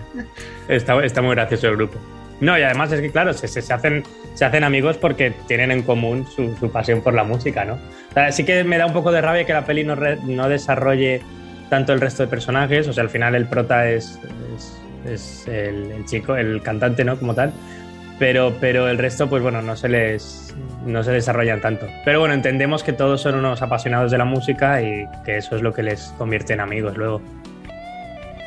Está, está muy gracioso el grupo. No, y además es que, claro, se, se, hacen, se hacen amigos porque tienen en común su, su, pasión por la música, ¿no? O sea, sí que me da un poco de rabia que la peli no, re, no desarrolle tanto el resto de personajes, o sea, al final el prota es, es, es el, el, chico, el cantante, ¿no? Como tal, pero, pero el resto, pues bueno, no se les no se desarrollan tanto. Pero bueno, entendemos que todos son unos apasionados de la música y que eso es lo que les convierte en amigos luego.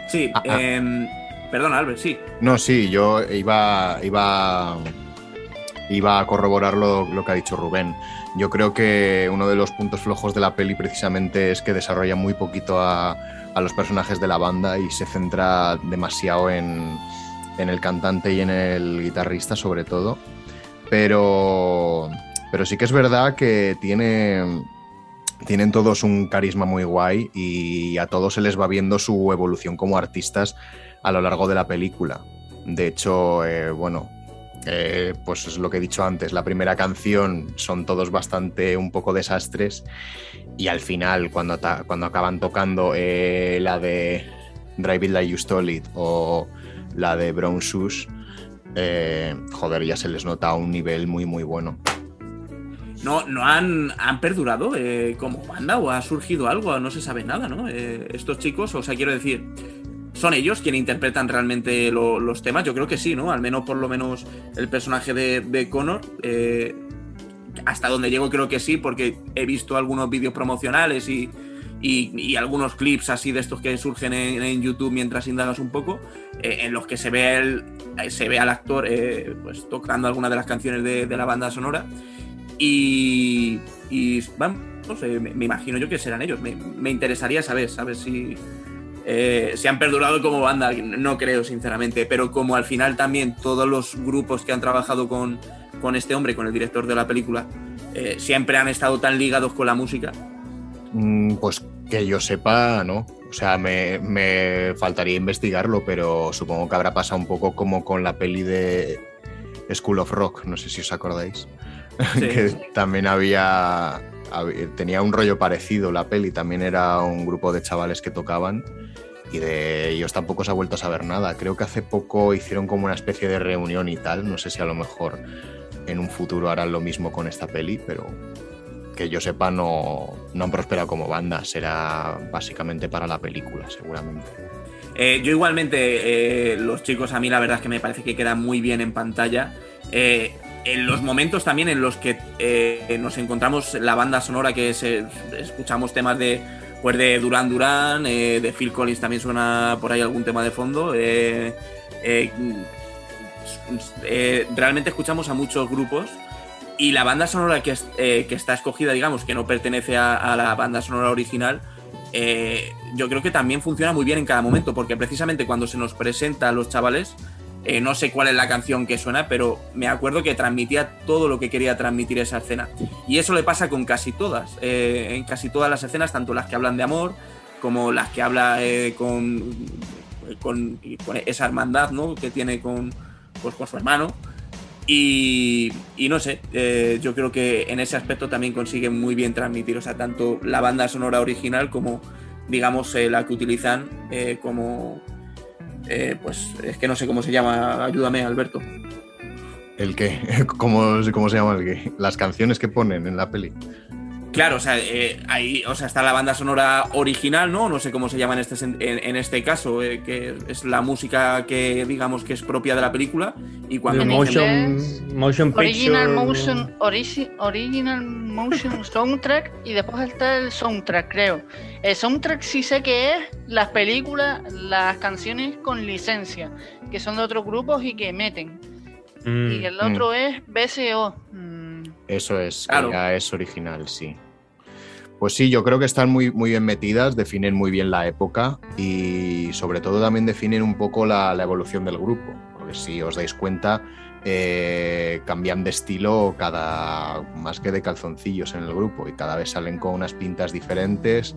Sí, ah, ah. Eh, perdona, Albert, sí. No, sí, yo iba, iba, iba a corroborar lo, lo, que ha dicho Rubén. Yo creo que uno de los puntos flojos de la peli precisamente es que desarrolla muy poquito a, a los personajes de la banda y se centra demasiado en, en el cantante y en el guitarrista sobre todo. Pero, pero sí que es verdad que tiene, tienen todos un carisma muy guay y a todos se les va viendo su evolución como artistas a lo largo de la película. De hecho, eh, bueno, eh, pues es lo que he dicho antes, la primera canción son todos bastante un poco desastres y al final cuando, cuando acaban tocando eh, la de Drive It Like You Stole la de Brown Shoes, eh, joder, ya se les nota un nivel muy, muy bueno. No, no han, han perdurado eh, como banda o ha surgido algo, no se sabe nada, ¿no? Eh, estos chicos, o sea, quiero decir, ¿son ellos quienes interpretan realmente lo, los temas? Yo creo que sí, ¿no? Al menos, por lo menos, el personaje de, de Connor. Hasta donde llego creo que sí, porque he visto algunos vídeos promocionales y, y, algunos clips así de estos que surgen en, YouTube mientras indagas un poco, eh, en los que se ve, el, se ve al actor eh, pues, tocando alguna de las canciones de, la banda sonora. Y, y no sé, me, me, imagino yo que serán ellos. Me, me interesaría saber, saber si, eh, si han perdurado como banda. No creo, sinceramente, pero como al final también todos los grupos que han trabajado con, con este hombre, con el director de la película, eh, siempre han estado tan ligados con la música, pues que yo sepa, no. O sea, me, me, faltaría investigarlo, pero supongo que habrá pasado un poco como con la peli de School of Rock, no sé si os acordáis. Sí. [laughs] que también había, había, Tenía un rollo parecido la peli, también era un grupo de chavales que tocaban y de ellos tampoco se ha vuelto a saber nada. Creo que hace poco hicieron como una especie de reunión y tal, no sé si a lo mejor en un futuro harán lo mismo con esta peli, pero que yo sepa, no, no han prosperado como banda. Será básicamente para la película, seguramente. Eh, yo igualmente, eh, los chicos a mí la verdad es que me parece que quedan muy bien en pantalla. Eh, en los momentos también en los que nos encontramos la banda sonora que se, escuchamos temas de, pues de Duran Duran, de Phil Collins también suena por ahí algún tema de fondo. realmente escuchamos a muchos grupos y la banda sonora que, eh, que, está escogida, digamos, que no pertenece a, la banda sonora original, eh, yo creo que también funciona muy bien en cada momento, porque precisamente cuando se nos presenta a los chavales, eh, no sé cuál es la canción que suena, pero me acuerdo que transmitía todo lo que quería transmitir esa escena. Y eso le pasa con casi todas, en casi todas las escenas, tanto las que hablan de amor, como las que habla con, con, con, esa hermandad ¿no? que tiene con, pues, con su hermano. Y, no sé, eh, yo creo que en ese aspecto también consiguen muy bien transmitir, o sea, tanto la banda sonora original como, digamos, eh, la que utilizan eh, como, pues es que no sé cómo se llama, ayúdame Alberto. ¿El qué? [laughs] ¿Cómo, cómo se llama el qué? Las canciones que ponen en la peli. Claro, o sea, eh, ahí o sea, está la banda sonora original, ¿no? No sé cómo se llama en este, en, en este caso, eh, que es la música que digamos que es propia de la película. Y cuando motion, motion original motion, origi, original motion [laughs] soundtrack y después está el soundtrack, creo. El soundtrack sí sé que es las películas, las canciones con licencia, que son de otros grupos y que meten. Mm, y el otro mm. es BSO. Mm. Eso es, claro. ya es original, sí. Pues sí, yo creo que están muy, muy bien metidas, definen muy bien la época y sobre todo también definen un poco la, la evolución del grupo. Porque si os dais cuenta, eh, cambian de estilo cada más que de calzoncillos en el grupo y cada vez salen con unas pintas diferentes.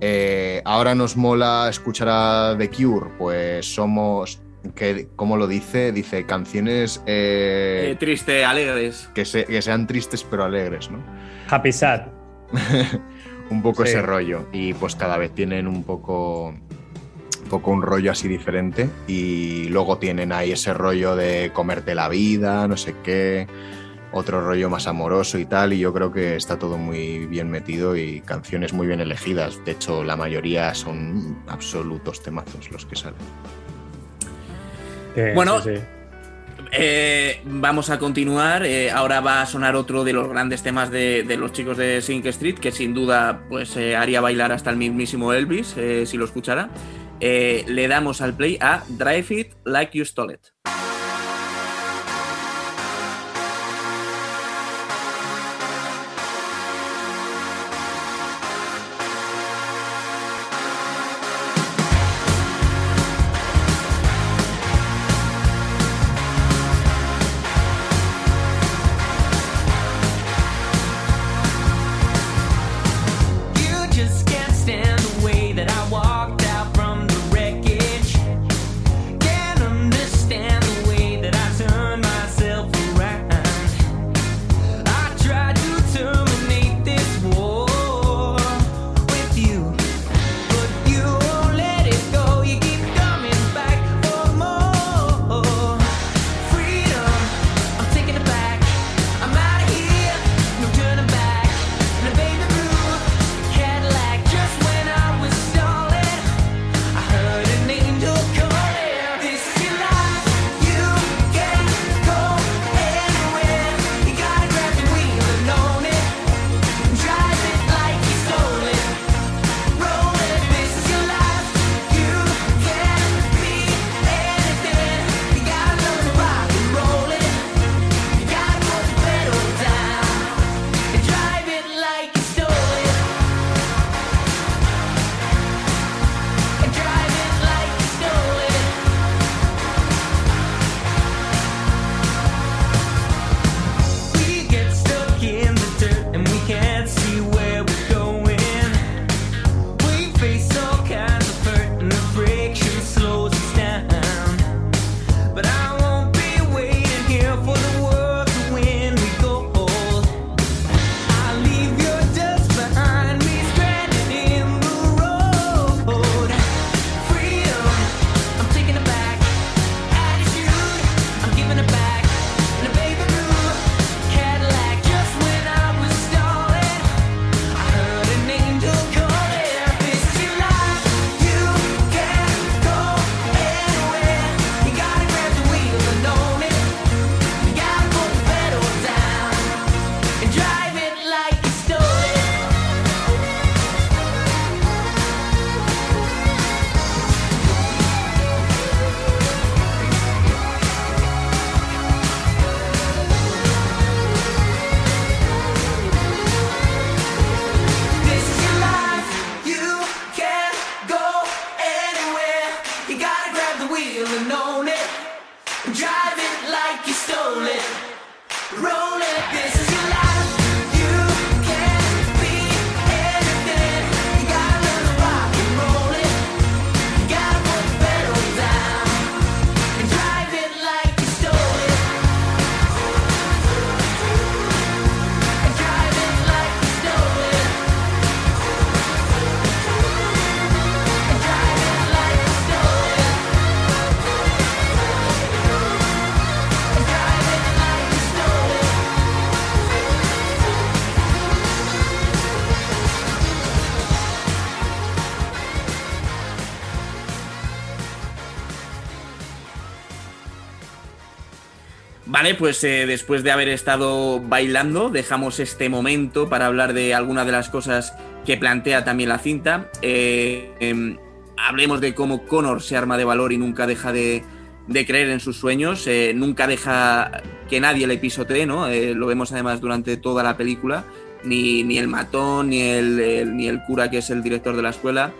Eh, ahora nos mola escuchar a The Cure, pues somos que, ¿cómo lo dice? Dice canciones... Eh, eh, triste, alegres. Que, se, que, sean tristes pero alegres, ¿no? Happy sad. [laughs] un poco sí. ese rollo. Y pues cada vez tienen un poco poco un rollo así diferente y luego tienen ahí ese rollo de comerte la vida, no sé qué, otro rollo más amoroso y tal, y yo creo que está todo muy bien metido y canciones muy bien elegidas. De hecho, la mayoría son absolutos temazos los que salen. bueno, eh, vamos a continuar. Eh, ahora va a sonar otro de los grandes temas de, los chicos de Sink Street, que sin duda pues eh, haría bailar hasta el mismísimo Elvis, si lo escuchara. le damos al play a Drive It Like You Stole It. Pues eh, después de haber estado bailando, dejamos este momento para hablar de alguna de las cosas que plantea también la cinta. Eh, em, hablemos de cómo Connor se arma de valor y nunca deja de, creer en sus sueños, eh, nunca deja que nadie le pisotee, ¿no? lo vemos además durante toda la película, ni, ni el matón, ni el, ni el cura que es el director de la escuela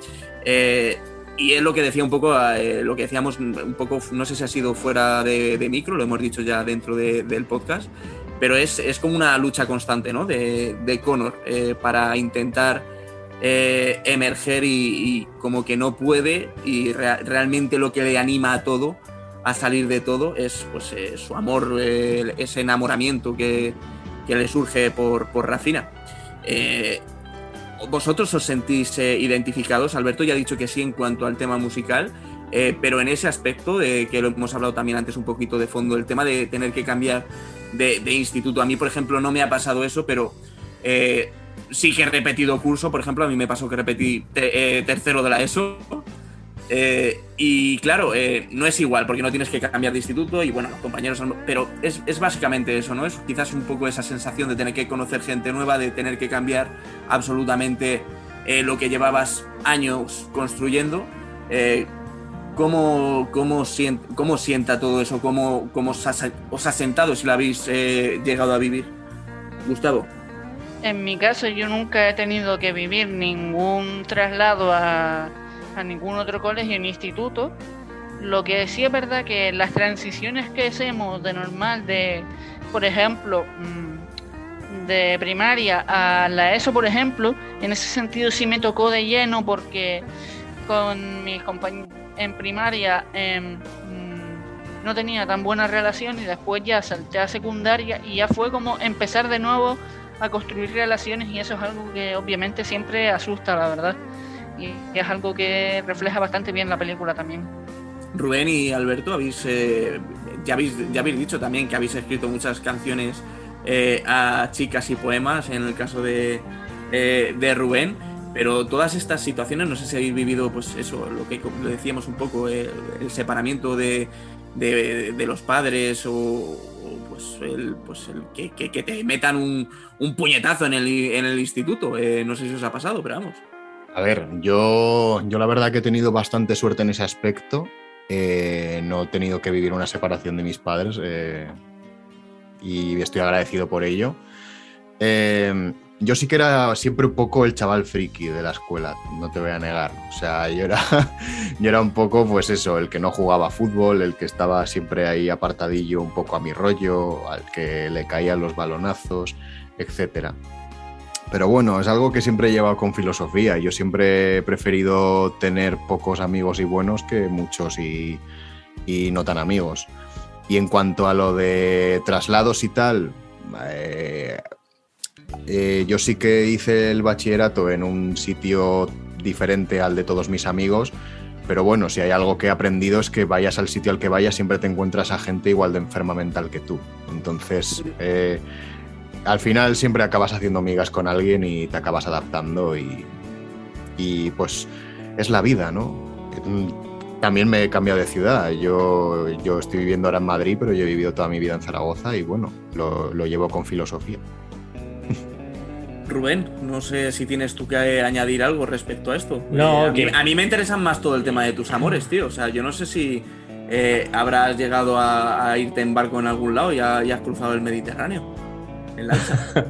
y es lo que decía un poco, eh, lo que decíamos un poco, no sé si ha sido fuera de, micro, lo hemos dicho ya dentro del podcast, pero es, como una lucha constante ¿no? de, de Connor eh, para intentar eh, emerger y, como que no puede y realmente lo que le anima a todo, a salir de todo, es pues, su amor, ese enamoramiento que, le surge por, por Rafina vosotros os sentís eh, identificados. Alberto ya ha dicho que sí en cuanto al tema musical, eh, pero en ese aspecto, de que lo hemos hablado también antes un poquito de fondo, el tema de tener que cambiar de, instituto. A mí, por ejemplo, no me ha pasado eso, pero eh, sí que he repetido curso. Por ejemplo, a mí me pasó que repetí tercero de la ESO. Y claro, no es igual porque no tienes que cambiar de instituto y bueno, los compañeros, pero es, es, básicamente eso, ¿no? Es quizás un poco esa sensación de tener que conocer gente nueva, de tener que cambiar absolutamente lo que llevabas años construyendo. ¿Cómo, cómo, cómo sienta todo eso? ¿Cómo, cómo os, ha, sentado si lo habéis eh, llegado a vivir? Gustavo. En mi caso yo nunca he tenido que vivir ningún traslado a, a ningún otro colegio ni instituto. Lo que sí es verdad que las transiciones que hacemos de normal, de, por ejemplo, mm, de primaria a la ESO, por ejemplo, en ese sentido sí me tocó de lleno porque con mis compañeros en primaria em, mm, no tenía tan buena relación y después ya salté a secundaria y ya fue como empezar de nuevo a construir relaciones y eso es algo que obviamente siempre asusta, la verdad. Y es algo que refleja bastante bien la película también. Rubén y Alberto, habéis, eh, ya, habéis, ya habéis dicho también que habéis escrito muchas canciones eh, a chicas y poemas, en el caso de, eh, de Rubén. Pero todas estas situaciones, no sé si habéis vivido, pues eso, lo que decíamos un poco, el, separamiento de, los padres o, pues el, pues el que, te metan un, puñetazo en el, en el instituto. Eh, no sé si os ha pasado, pero vamos. A ver, yo, yo la verdad que he tenido bastante suerte en ese aspecto. Eh, no he tenido que vivir una separación de mis padres eh, y estoy agradecido por ello yo sí que era siempre un poco el chaval friki de la escuela, no te voy a negar. O sea, yo era, [laughs] yo era un poco, pues eso, el que no jugaba fútbol, el que estaba siempre ahí apartadillo un poco a mi rollo, al que le caían los balonazos, etc. Pero bueno, es algo que siempre he llevado con filosofía. Yo siempre he preferido tener pocos amigos y buenos que muchos y, y no tan amigos. Y en cuanto a lo de traslados y tal, eh, eh, yo sí que hice el bachillerato en un sitio diferente al de todos mis amigos, pero bueno, si hay algo que he aprendido es que vayas al sitio al que vayas, siempre te encuentras a gente igual de enferma mental que tú. Entonces, eh, al final siempre acabas haciendo amigas con alguien y te acabas adaptando y, y pues es la vida, ¿no? También me he cambiado de ciudad. Yo, yo estoy viviendo ahora en Madrid, pero yo he vivido toda mi vida en Zaragoza y bueno, lo llevo con filosofía. [laughs] Rubén, no sé si tienes tú que añadir algo respecto a esto. No, eh, a, mí, me interesan más todo el tema de tus amores, tío. O sea, yo no sé si eh, habrás llegado a, irte en barco en algún lado y ya, has cruzado el Mediterráneo. [laughs]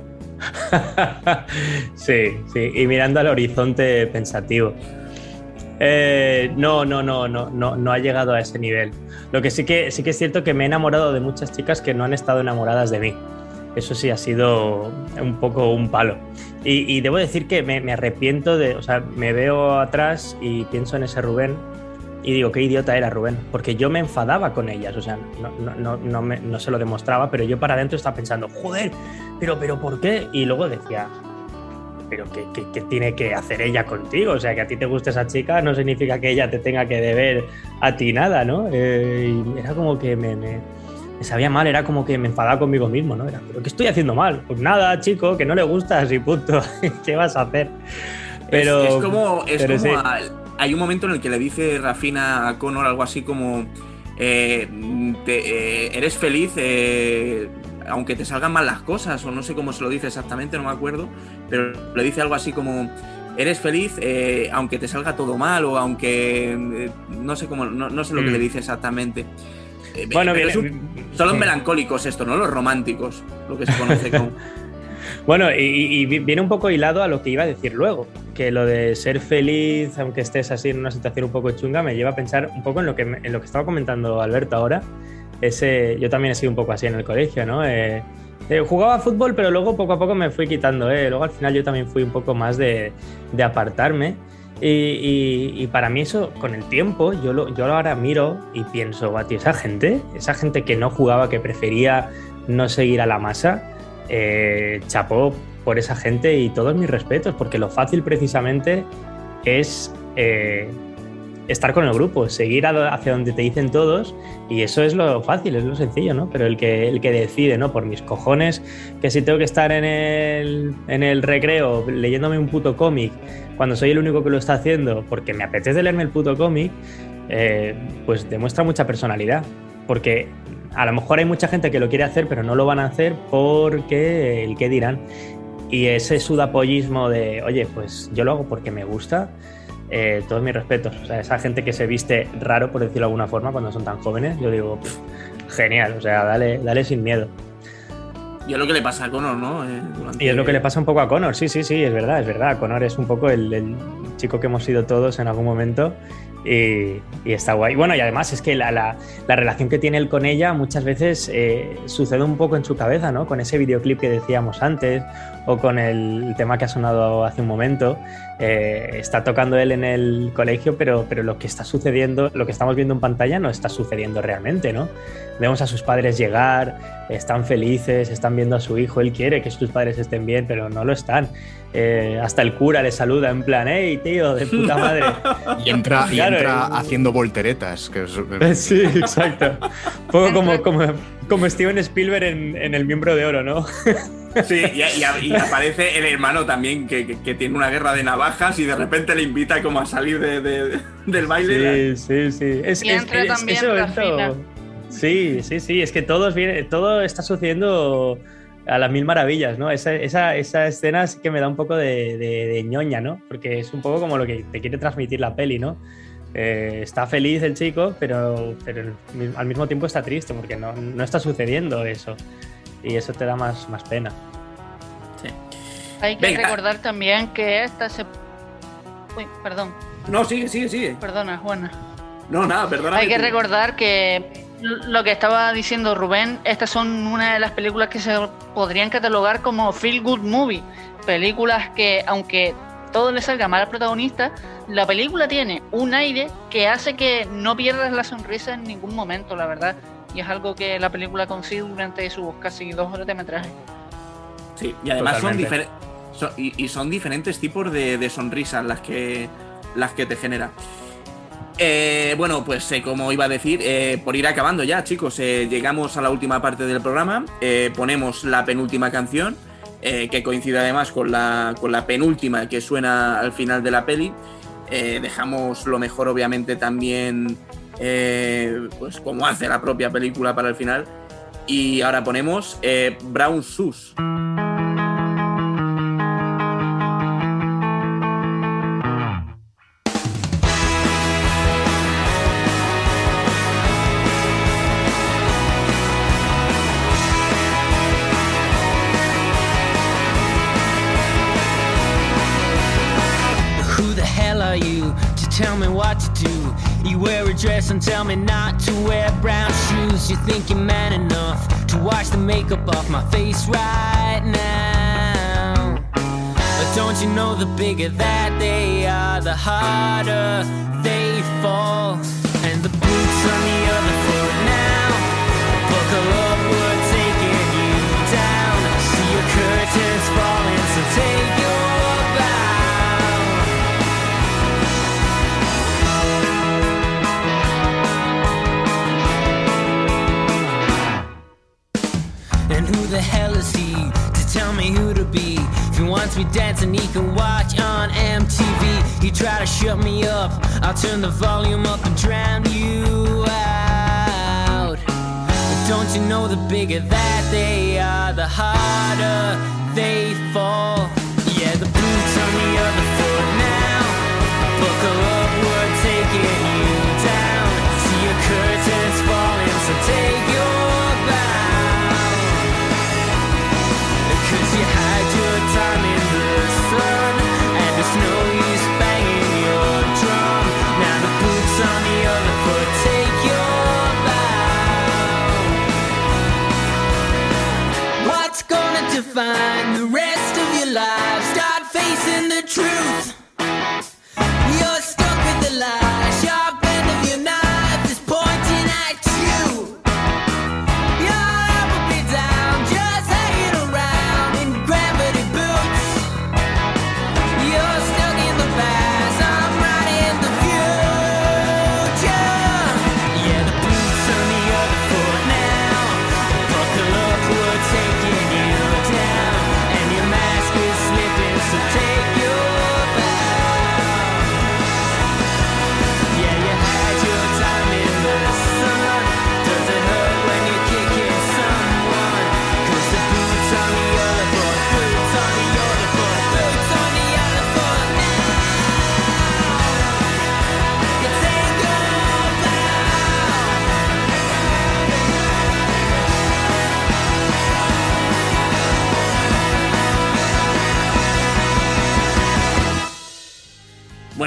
Sí, sí, y mirando al horizonte pensativo. Eh, no, no, no, no, no, no ha llegado a ese nivel. Lo que sí que sí que es cierto que me he enamorado de muchas chicas que no han estado enamoradas de mí eso sí ha sido un poco un palo. Y, debo decir que me, arrepiento de, o sea, me veo atrás y pienso en ese Rubén y digo, qué idiota era Rubén, porque yo me enfadaba con ellas, o sea, no, no, no, se lo demostraba, pero yo para adentro estaba pensando, joder, pero, pero, ¿por qué? Y luego decía, pero ¿qué, qué, tiene que hacer ella contigo? O sea, que a ti te guste esa chica no significa que ella te tenga que deber a ti nada, ¿no? Eh, y era como que me me sabía mal, era como que me enfadaba conmigo mismo, ¿no? Era, ¿pero qué estoy haciendo mal? Pues nada, chico, que no le gustas y punto. [laughs] ¿Qué vas a hacer? Pero. Es, como. Hay un momento en el que le dice Rafina a Connor algo así como. Eh, eh, eres feliz eh, aunque te salgan mal las cosas, o no sé cómo se lo dice exactamente, no me acuerdo, pero le dice algo así como eres feliz aunque te salga todo mal o aunque no sé cómo, no, sé lo que le mm. dice exactamente. Bueno, son los melancólicos esto, ¿no? Los románticos, lo que se conoce como... [laughs] bueno, y, viene un poco hilado a lo que iba a decir luego, que lo de ser feliz, aunque estés así en una situación un poco chunga, me lleva a pensar un poco en lo que, estaba comentando Alberto ahora. Ese, yo también he sido un poco así en el colegio, ¿no? Eh, eh, jugaba fútbol, pero luego poco a poco me fui quitando, ¿eh? Luego al final yo también fui un poco más de, apartarme. Y, para mí eso, con el tiempo, yo, lo, yo ahora miro y pienso, esa gente, esa gente que no jugaba, que prefería no seguir a la masa, eh, chapó por esa gente y todos mis respetos, porque lo fácil precisamente es eh, estar con el grupo, seguir hacia donde te dicen todos y eso es lo fácil, es lo sencillo, ¿no? Pero el que, el que decide, ¿no? Por mis cojones, que si tengo que estar en el, en el recreo leyéndome un puto cómic cuando soy el único que lo está haciendo porque me apetece leerme el puto cómic, eh, pues demuestra mucha personalidad. Porque a lo mejor hay mucha gente que lo quiere hacer, pero no lo van a hacer porque el que dirán. Y ese sudapollismo de, oye, pues yo lo hago porque me gusta, eh, todos mis respetos. O sea, esa gente que se viste raro, por decirlo de alguna forma, cuando son tan jóvenes, yo digo, genial, o sea, dale, dale sin miedo. Y es lo que le pasa a Connor, ¿no? Eh, y es lo que le pasa un poco a Connor, sí, sí, sí, es verdad, es verdad. Connor es un poco el, el chico que hemos sido todos en algún momento y, está guay. Bueno, y además es que la, la, la, relación que tiene él con ella muchas veces eh, sucede un poco en su cabeza, ¿no? Con ese videoclip que decíamos antes o con el tema que ha sonado hace un momento. Eh, está tocando él en el colegio, pero, pero lo que está sucediendo, lo que estamos viendo en pantalla no está sucediendo realmente, ¿no? Vemos a sus padres llegar, están felices, están viendo a su hijo, él quiere que sus padres estén bien, pero no lo están. Eh, hasta el cura le saluda en plan, hey tío, de puta madre. [laughs] y entra, y entra haciendo volteretas. Que es... [laughs] Sí, exacto. Un poco como, como, como Steven Spielberg en, en, El Miembro de Oro, ¿no? [laughs] Sí, y, y, y aparece el hermano también que, que, que, tiene una guerra de navajas y de repente le invita como a salir de, de, del baile. Sí, sí, sí. Es, y entra es, también es, Sí, sí, sí. Es que todos viene, todo está sucediendo a las mil maravillas, ¿no? Esa, esa, esa, escena sí que me da un poco de, de, de, ñoña, ¿no? Porque es un poco como lo que te quiere transmitir la peli, ¿no? Eh, está feliz el chico, pero, pero al mismo tiempo está triste porque no, no, está sucediendo eso. Y eso te da más, más pena. Sí. Hay que Venga. recordar también que esta se... Uy, perdón. No, sigue, sigue, sigue. Perdona, Juana. No, nada, perdona. Hay que recordar que lo que estaba diciendo Rubén, estas son una de las películas que se podrían catalogar como feel good movie. Películas que, aunque todo le salga mal al protagonista, la película tiene un aire que hace que no pierdas la sonrisa en ningún momento, la verdad. Y es algo que la película consigue durante sus casi dos horas de metraje. Sí, y además son, difer son, y, y, son diferentes tipos de, de sonrisas las que, las que te genera. Eh, bueno, pues eh, como iba a decir, eh, por ir acabando ya, chicos, llegamos a la última parte del programa. Ponemos la penúltima canción, que coincide además con la, con la, penúltima que suena al final de la peli. dejamos lo mejor, obviamente, también, pues como hace la propia película para el final. Y ahora ponemos Brown Sus. To do. You wear a dress and tell me not to wear brown shoes. You think you're man enough to wash the makeup off my face right now. But don't you know the bigger that they are, the harder they fall. And the boots on the other foot now. Buckle up, we're taking you down. See your curtains falling, so take your the hell is he to tell me who to be? If he wants me dancing, he can watch on MTV. He try to shut me up, I'll turn the volume up and drown you out. But don't you know the bigger that they are, the harder they fall. Yeah, the boots on the other foot now. Buckle up, we're taking you down. See your curtains And it's no use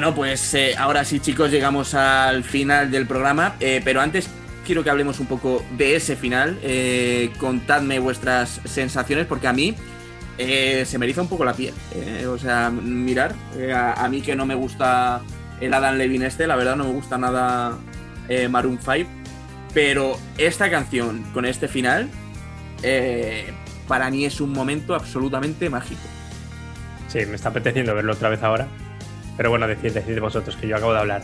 Bueno, pues eh, ahora sí, chicos, llegamos al final del programa, eh, pero antes quiero que hablemos un poco de ese final. Eh, contadme vuestras sensaciones, porque a mí se me eriza un poco la piel. o sea, mirar, a, mí que no me gusta el Adam Levine este, la verdad no me gusta nada Maroon 5, pero esta canción con este final, para mí es un momento absolutamente mágico. Sí, me está apeteciendo verlo otra vez ahora. Pero bueno, decid, decid vosotros, que yo acabo de hablar.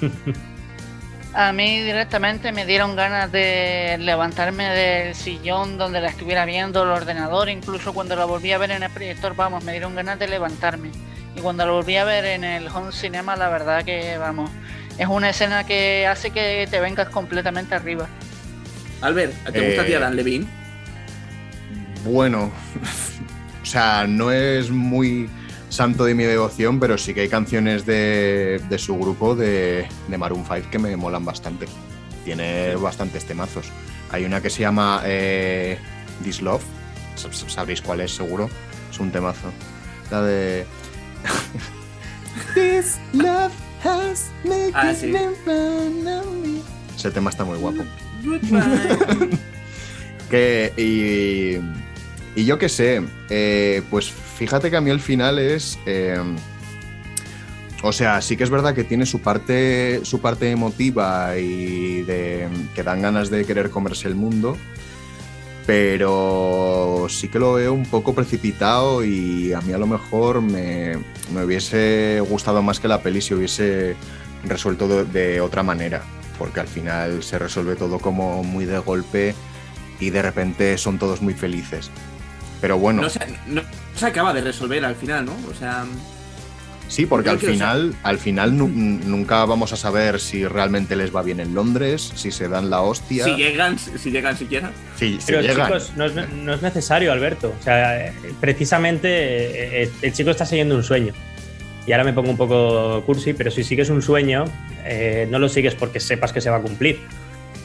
[laughs] A mí directamente me dieron ganas de levantarme del sillón donde la estuviera viendo, el ordenador, incluso cuando la volví a ver en el proyector, vamos, me dieron ganas de levantarme. Y cuando la volví a ver en el home cinema, la verdad que, vamos, es una escena que hace que te vengas completamente arriba. Albert, ¿te gusta a ti Eh, Adam Levine? Bueno, [laughs] o sea, no es muy santo de mi devoción, pero sí que hay canciones de, de su grupo de, de Maroon 5 que me molan bastante. Tiene bastantes temazos. Hay una que se llama eh, This Love, Sab- sab- sabréis cuál es seguro, es un temazo. La de... [laughs] This love has made Ah, sí. Ese tema está muy guapo. [laughs] Que, y, y yo qué sé, eh, pues fíjate que a mí el final es... eh, o sea, sí que es verdad que tiene su parte, su parte emotiva y de que dan ganas de querer comerse el mundo, pero sí que lo veo un poco precipitado y a mí a lo mejor me, me hubiese gustado más que la peli se hubiese resuelto de otra manera, porque al final se resuelve todo como muy de golpe y de repente son todos muy felices. Pero bueno, No, se, no se acaba de resolver al final, ¿no? O sea, sí, porque al final, al final nu- nunca vamos a saber si realmente les va bien en Londres, si se dan la hostia, si llegan, si llegan siquiera. si, si Pero llegan. chicos, no es, no es necesario, Alberto. O sea, precisamente eh, eh, el chico está siguiendo un sueño. Y ahora me pongo un poco cursi, pero si sigues un sueño, eh, no lo sigues porque sepas que se va a cumplir.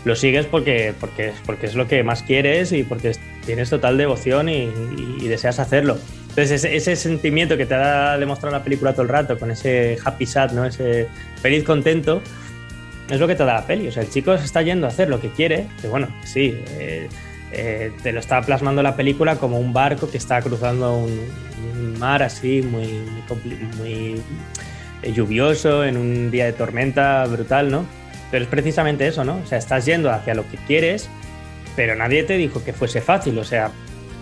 Lo sigues porque, porque, porque es lo que más quieres y porque tienes total devoción y, deseas hacerlo. Entonces, ese, sentimiento que te ha demostrado la película todo el rato, con ese happy sad, ¿no? ese feliz contento, es lo que te da la peli. O sea, el chico se está yendo a hacer lo que quiere, que bueno, sí, eh, eh, te lo está plasmando la película como un barco que está cruzando un, mar así muy, muy, eh, lluvioso, en un día de tormenta brutal, ¿no? Pero es precisamente eso, ¿no? O sea, estás yendo hacia lo que quieres, pero nadie te dijo que fuese fácil, o sea,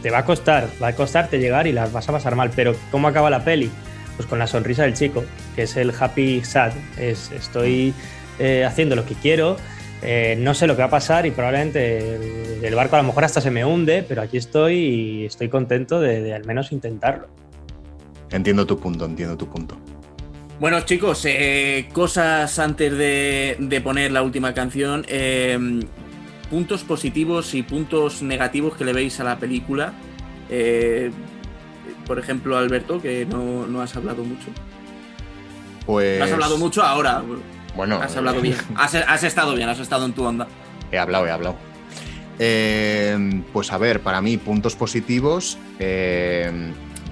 te va a costar, va a costarte llegar y las vas a pasar mal, pero ¿cómo acaba la peli? Pues con la sonrisa del chico, que es el happy sad, es estoy eh, haciendo lo que quiero, eh, no sé lo que va a pasar y probablemente el, barco a lo mejor hasta se me hunde, pero aquí estoy y estoy contento de al menos intentarlo. Entiendo tu punto, entiendo tu punto. Bueno, chicos, eh, cosas antes de, de poner la última canción. eh, puntos positivos y puntos negativos que le veis a la película. Eh, por ejemplo, Alberto, que no, no has hablado mucho. Pues. No has hablado mucho ahora. Bueno, Has hablado bien. [laughs] Has, has estado bien, has estado en tu onda. He hablado, he hablado. Eh, pues a ver, para mí, puntos positivos. eh,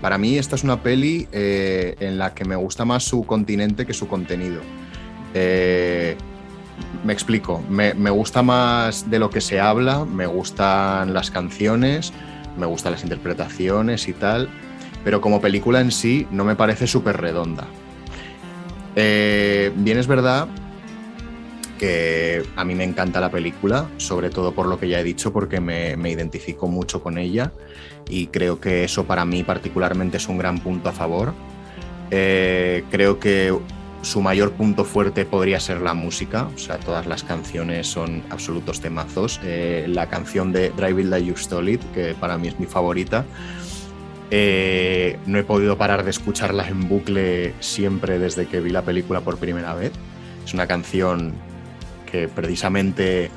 para mí, esta es una peli eh, en la que me gusta más su continente que su contenido. Eh, me explico, me, gusta más de lo que se habla, me gustan las canciones, me gustan las interpretaciones y tal, pero como película en sí no me parece súper redonda. Eh, bien es verdad que a mí me encanta la película, sobre todo por lo que ya he dicho, porque me, identifico mucho con ella y creo que eso para mí particularmente es un gran punto a favor. Eh, creo que su mayor punto fuerte podría ser la música, o sea, todas las canciones son absolutos temazos. Eh, la canción de Drive It Like You Stole It, que para mí es mi favorita, eh, no he podido parar de escucharla en bucle siempre desde que vi la película por primera vez. Es una canción que precisamente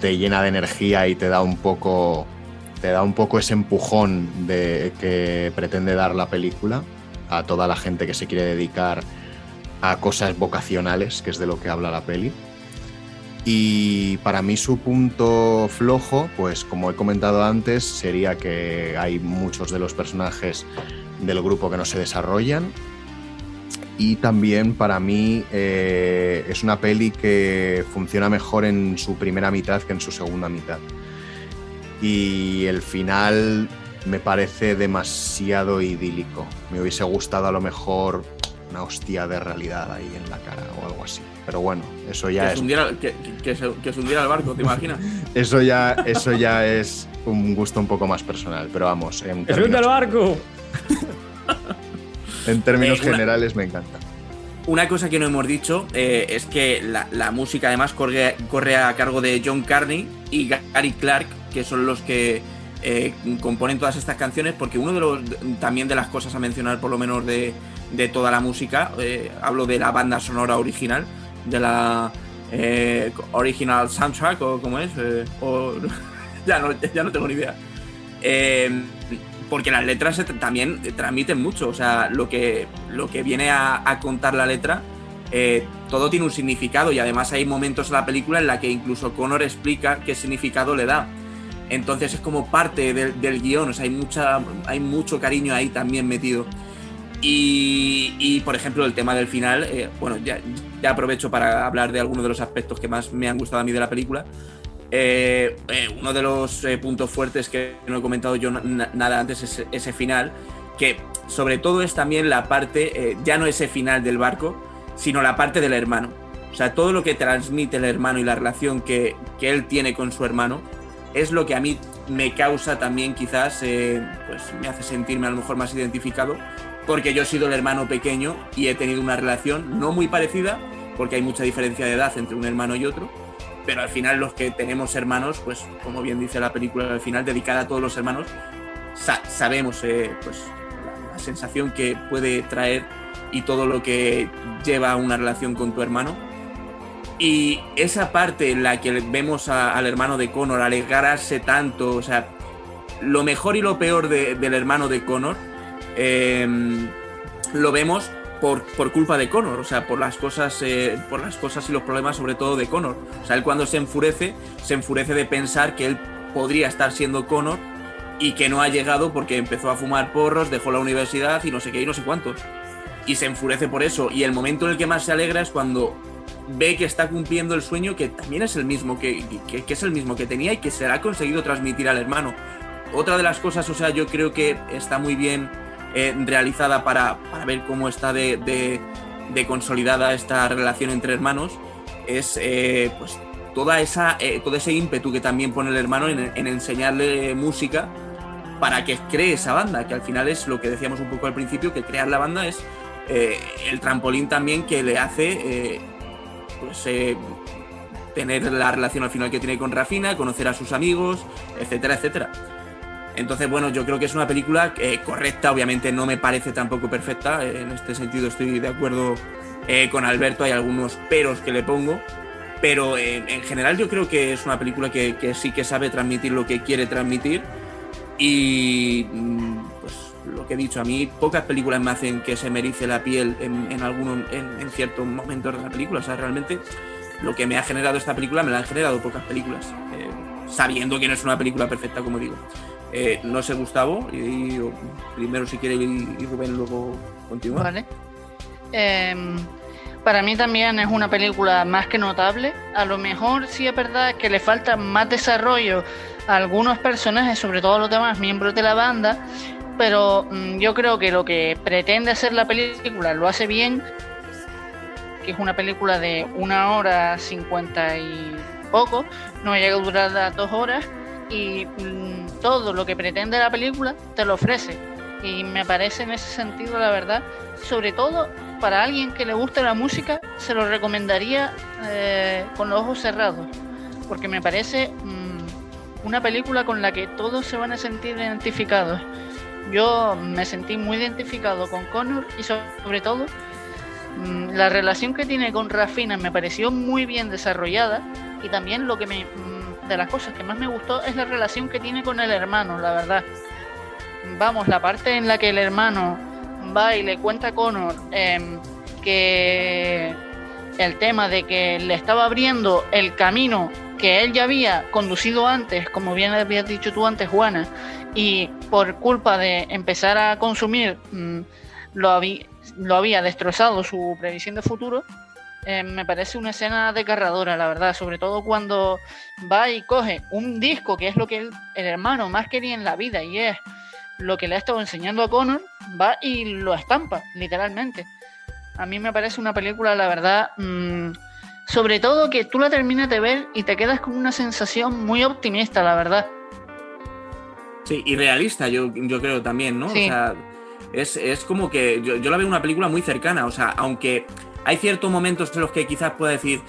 te llena de energía y te da un poco te da un poco ese empujón de que pretende dar la película a toda la gente que se quiere dedicar a cosas vocacionales, que es de lo que habla la peli. Y para mí su punto flojo, pues como he comentado antes, sería que hay muchos de los personajes del grupo que no se desarrollan. Y también para mí eh, es una peli que funciona mejor en su primera mitad que en su segunda mitad. Y el final me parece demasiado idílico. Me hubiese gustado a lo mejor una hostia de realidad ahí en la cara o algo así. Pero bueno, eso ya que es. Hundiera, que, que, se, que, se, hundiera el barco, ¿te imaginas? [laughs] eso, ya, eso ya es un gusto un poco más personal. Pero vamos. En ¡Que se hunda el barco! [laughs] en términos eh, una, generales me encanta. Una cosa que no hemos dicho eh, es que la, la, música además corre, corre a cargo de John Carney y Gary Clark, que son los que eh, componen todas estas canciones, porque uno de los también de las cosas a mencionar, por lo menos de, de toda la música, hablo de la banda sonora original, de la original soundtrack, o como es, o, [laughs] ya, no, ya no tengo ni idea. Porque las letras también transmiten mucho, o sea, lo que, lo que viene a, contar la letra. Eh, todo tiene un significado y además hay momentos en la película en la que incluso Connor explica qué significado le da. Entonces es como parte del, del guion, o sea, hay, mucha, hay mucho cariño ahí también metido. Y, por ejemplo, el tema del final, eh, bueno, ya, aprovecho para hablar de algunos de los aspectos que más me han gustado a mí de la película. Eh, eh, uno de los puntos fuertes que no he comentado yo nada antes es ese final, que sobre todo es también la parte, ya no ese final del barco, sino la parte del hermano. O sea, todo lo que transmite el hermano y la relación que, que él tiene con su hermano es lo que a mí me causa también quizás, eh, pues me hace sentirme a lo mejor más identificado, porque yo he sido el hermano pequeño y he tenido una relación no muy parecida, porque hay mucha diferencia de edad entre un hermano y otro, pero al final los que tenemos hermanos, pues como bien dice la película al final, dedicada a todos los hermanos, sa sabemos eh, pues la, la sensación que puede traer y todo lo que lleva una relación con tu hermano. Y esa parte en la que vemos a, al hermano de Connor alegrarse tanto, o sea, lo mejor y lo peor de, del hermano de Connor, eh, lo vemos por, por, culpa de Connor, o sea, por las cosas, eh, por las cosas y los problemas sobre todo de Connor. O sea, él cuando se enfurece, se enfurece de pensar que él podría estar siendo Connor y que no ha llegado porque empezó a fumar porros, dejó la universidad y no sé qué y no sé cuántos y se enfurece por eso. Y el momento en el que más se alegra es cuando ve que está cumpliendo el sueño que también es el mismo que, que, que, es el mismo que tenía y que se ha conseguido transmitir al hermano. Otra de las cosas, o sea, yo creo que está muy bien eh, realizada para, para, ver cómo está de, de, consolidada esta relación entre hermanos, es eh, pues toda esa, eh, todo ese ímpetu que también pone el hermano en, en enseñarle música para que cree esa banda, que al final es lo que decíamos un poco al principio, que crear la banda es el trampolín también que le hace pues, tener la relación al final que tiene con Rafina, conocer a sus amigos, etcétera, etcétera. Entonces, bueno, yo creo que es una película correcta, obviamente no me parece tampoco perfecta, en este sentido estoy de acuerdo con Alberto, hay algunos peros que le pongo, pero en general yo creo que es una película que, sí que sabe transmitir lo que quiere transmitir y pues lo que he dicho, a mí pocas películas me hacen que se me la piel en, en, en, en ciertos momentos de la película. O sea, realmente lo que me ha generado esta película me la han generado pocas películas, eh, sabiendo que no es una película perfecta, como digo. Eh, no sé, Gustavo, y, primero si quiere y, y Rubén luego continúa. Vale. Eh, para mí también es una película más que notable. A lo mejor sí es verdad que le falta más desarrollo a algunos personajes, sobre todo a los demás miembros de la banda, pero mmm, yo creo que lo que pretende hacer la película lo hace bien, que es una película de una hora cincuenta y poco, no llega a durar las dos horas, y mmm, todo lo que pretende la película te lo ofrece. Y me parece en ese sentido, la verdad, sobre todo para alguien que le guste la música, se lo recomendaría eh, con los ojos cerrados, porque me parece mmm, una película con la que todos se van a sentir identificados yo me sentí muy identificado con Connor y sobre todo mmm, la relación que tiene con Rafina me pareció muy bien desarrollada y también lo que me de las cosas que más me gustó es la relación que tiene con el hermano, la verdad. Vamos, la parte en la que el hermano va y le cuenta a Connor eh, que el tema de que le estaba abriendo el camino que él ya había conducido antes, como bien habías dicho tú antes, Juana, y por culpa de empezar a consumir mmm, lo, había, lo había destrozado su previsión de futuro, eh, me parece una escena desgarradora, la verdad, sobre todo cuando va y coge un disco, que es lo que el hermano más quería en la vida y es lo que le ha estado enseñando a Connor, va y lo estampa, literalmente. A mí me parece una película, la verdad, mmm, sobre todo que tú la terminas de ver y te quedas con una sensación muy optimista, la verdad. Sí, y realista, yo, yo creo también, ¿no? Sí. O sea, es, es como que yo, yo la veo una película muy cercana, o sea, aunque hay ciertos momentos en los que quizás pueda decir,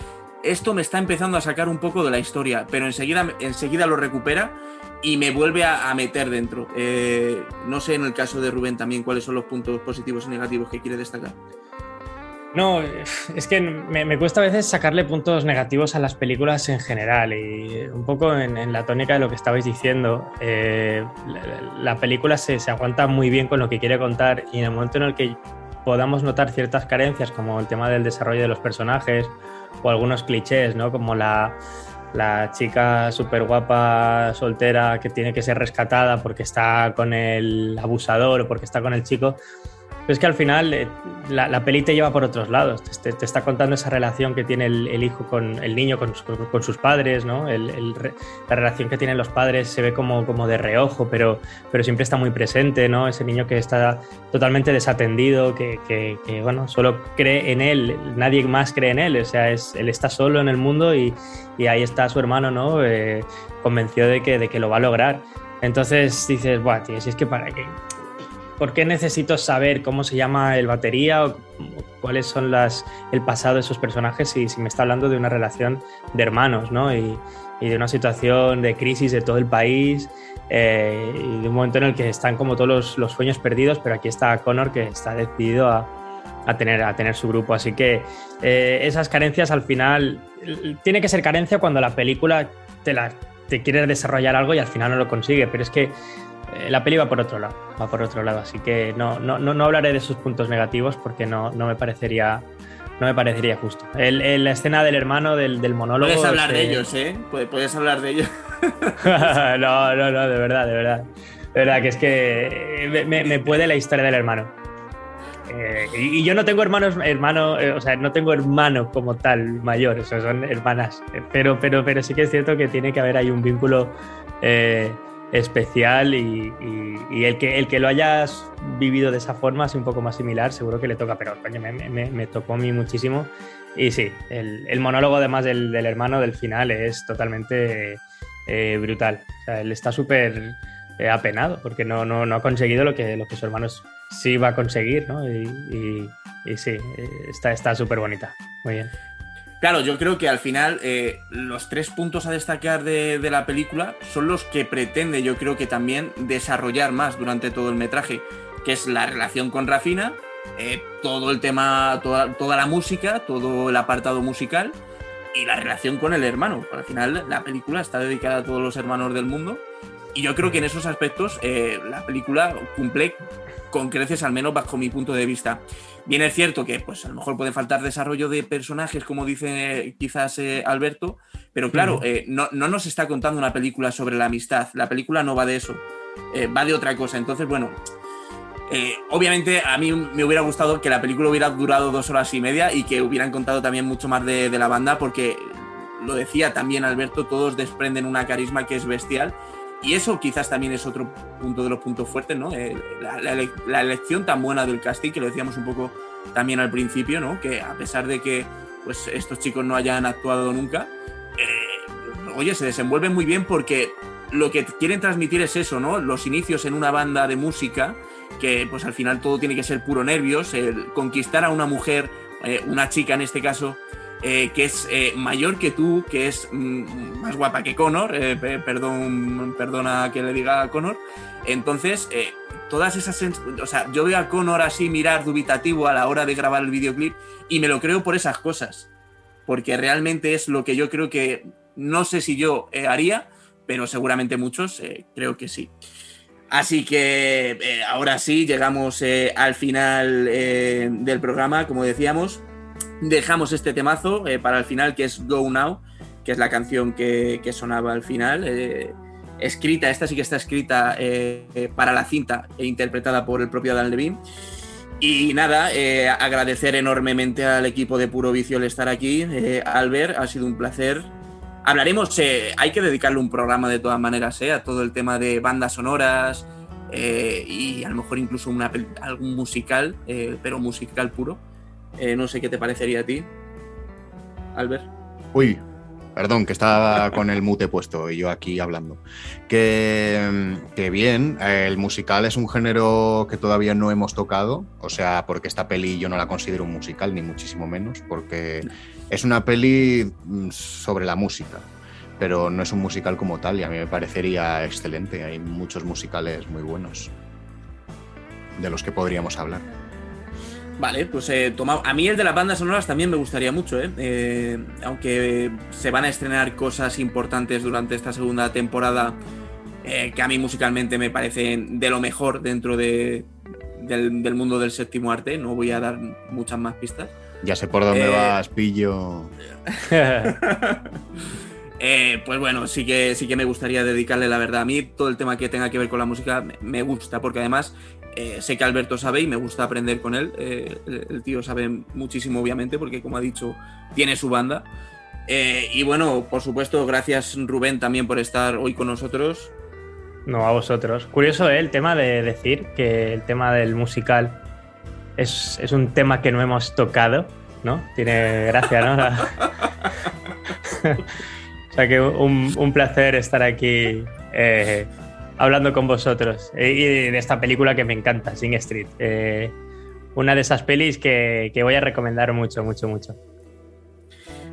esto me está empezando a sacar un poco de la historia, pero enseguida, enseguida lo recupera y me vuelve a, meter dentro. Eh, no sé en el caso de Rubén también cuáles son los puntos positivos y negativos que quiere destacar. No, es que me, cuesta a veces sacarle puntos negativos a las películas en general y un poco en, la tónica de lo que estabais diciendo. Eh, la, la, película se, se, aguanta muy bien con lo que quiere contar y en el momento en el que podamos notar ciertas carencias como el tema del desarrollo de los personajes o algunos clichés, ¿no? Como la, la chica súper guapa, soltera, que tiene que ser rescatada porque está con el abusador o porque está con el chico pero es que al final eh, la, la, peli te lleva por otros lados, te, te, está contando esa relación que tiene el, el hijo con el niño con, con, sus padres, ¿no? El, el, la relación que tienen los padres se ve como, como de reojo, pero, pero siempre está muy presente, ¿no? Ese niño que está totalmente desatendido, que, que, que bueno, solo cree en él, nadie más cree en él, o sea, es, él está solo en el mundo y, y ahí está su hermano, ¿no? Eh, convencido de que, de que lo va a lograr. Entonces dices, buah, tío, si es que para qué ¿Por qué necesito saber cómo se llama el batería o cuáles son las, el pasado de esos personajes si, si me está hablando de una relación de hermanos ¿no? y, y, de una situación de crisis de todo el país eh, y de un momento en el que están como todos los, los, sueños perdidos, pero aquí está Connor que está decidido a, a tener, a tener su grupo. Así que eh, esas carencias al final tiene que ser carencia cuando la película te, la, te quiere desarrollar algo y al final no lo consigue, pero es que la peli va por otro lado, va por otro lado, así que no, no, no hablaré de sus puntos negativos porque no, no me parecería no me parecería justo. El, el, la escena del hermano, del, del monólogo. Puedes hablar de ellos, ¿eh? Puedes hablar de ellos. [laughs] no, no, no, de verdad, de verdad. De verdad, que es que me, me puede la historia del hermano. Eh, y, y, yo no tengo hermanos, hermano, eh, o sea, no tengo hermano como tal mayor, o sea, son hermanas. Pero, pero, pero sí que es cierto que tiene que haber ahí un vínculo eh, especial y, el, que, el que lo hayas vivido de esa forma, así un poco más similar, seguro que le toca, pero coño, me, tocó a mí muchísimo. Y sí, el, el monólogo además del, del, hermano del final es totalmente eh, brutal. O sea, él está súper eh, apenado porque no, no, no, ha conseguido lo que, lo que su hermano sí va a conseguir, ¿no? Y, y sí, eh, está súper bonita. Muy bien. Claro, yo creo que al final eh, los tres puntos a destacar de, la película son los que pretende, yo creo que también desarrollar más durante todo el metraje, que es la relación con Rafina, eh, todo el tema, toda, toda, la música, todo el apartado musical y la relación con el hermano. Al final la película está dedicada a todos los hermanos del mundo y yo creo que en esos aspectos eh, la película cumple con creces, al menos bajo mi punto de vista. Bien es cierto que pues a lo mejor puede faltar desarrollo de personajes, como dice quizás eh, Alberto, pero claro, eh, no, no, nos está contando una película sobre la amistad. La película no va de eso, eh, va de otra cosa. Entonces, bueno, eh, obviamente a mí me hubiera gustado que la película hubiera durado dos horas y media y que hubieran contado también mucho más de, de la banda, porque lo decía también Alberto, todos desprenden una carisma que es bestial y eso quizás también es otro punto de los puntos fuertes, ¿no? Eh, la, elección tan buena del casting, que lo decíamos un poco también al principio, ¿no? Que a pesar de que pues, estos chicos no hayan actuado nunca, eh, oye, se desenvuelven muy bien porque lo que quieren transmitir es eso, ¿no? Los inicios en una banda de música, que pues al final todo tiene que ser puro nervios, el conquistar a una mujer, eh, una chica en este caso, eh, que es eh, mayor que tú, que es mm, más guapa que Connor, eh, perdón, perdona que le diga a Connor. Entonces, todas esas. O sea, yo veo a Connor así mirar dubitativo a la hora de grabar el videoclip y me lo creo por esas cosas. Porque realmente es lo que yo creo que. No sé si yo haría, pero seguramente muchos creo que sí. Así que ahora sí, llegamos al final del programa, como decíamos dejamos este temazo eh, para el final, que es Go Now, que es la canción que, que sonaba al final. Eh, escrita, esta sí que está escrita eh, para la cinta e interpretada por el propio Dan Levine. Y nada, agradecer enormemente al equipo de Puro Vicio el estar aquí. Albert, ha sido un placer. Hablaremos, hay que dedicarle un programa de todas maneras a todo el tema de bandas sonoras y a lo mejor incluso una, algún musical, pero musical puro. Eh, no sé qué te parecería a ti, Albert. Uy, perdón, que estaba con el mute puesto y yo aquí hablando. Que, que bien, el musical es un género que todavía no hemos tocado, o sea, porque esta peli yo no la considero un musical, ni muchísimo menos, porque es una peli mm, sobre la música, pero no es un musical como tal y a mí me parecería excelente. Hay muchos musicales muy buenos de los que podríamos hablar. Vale, pues eh, toma- a mí el de las bandas sonoras también me gustaría mucho, ¿eh? Eh, aunque se van a estrenar cosas importantes durante esta segunda temporada eh, que a mí musicalmente me parecen de lo mejor dentro de, del, del mundo del séptimo arte, no voy a dar muchas más pistas. Ya sé por dónde Eh, vas, pillo. [laughs] Eh, pues bueno, sí que, sí que me gustaría dedicarle la verdad. A mí todo el tema que tenga que ver con la música me gusta, porque además eh, sé que Alberto sabe y me gusta aprender con él. Eh, el, tío sabe muchísimo, obviamente, porque como ha dicho, tiene su banda. Eh, y bueno, por supuesto, gracias Rubén también por estar hoy con nosotros. No, a vosotros. Curioso el tema de decir que el tema del musical es, es un tema que no hemos tocado, ¿no? Tiene gracia, ¿no? [laughs] O sea que un, un placer estar aquí hablando con vosotros eh, y de esta película que me encanta, Sing Street. Eh, una de esas pelis que, que voy a recomendar mucho, mucho, mucho.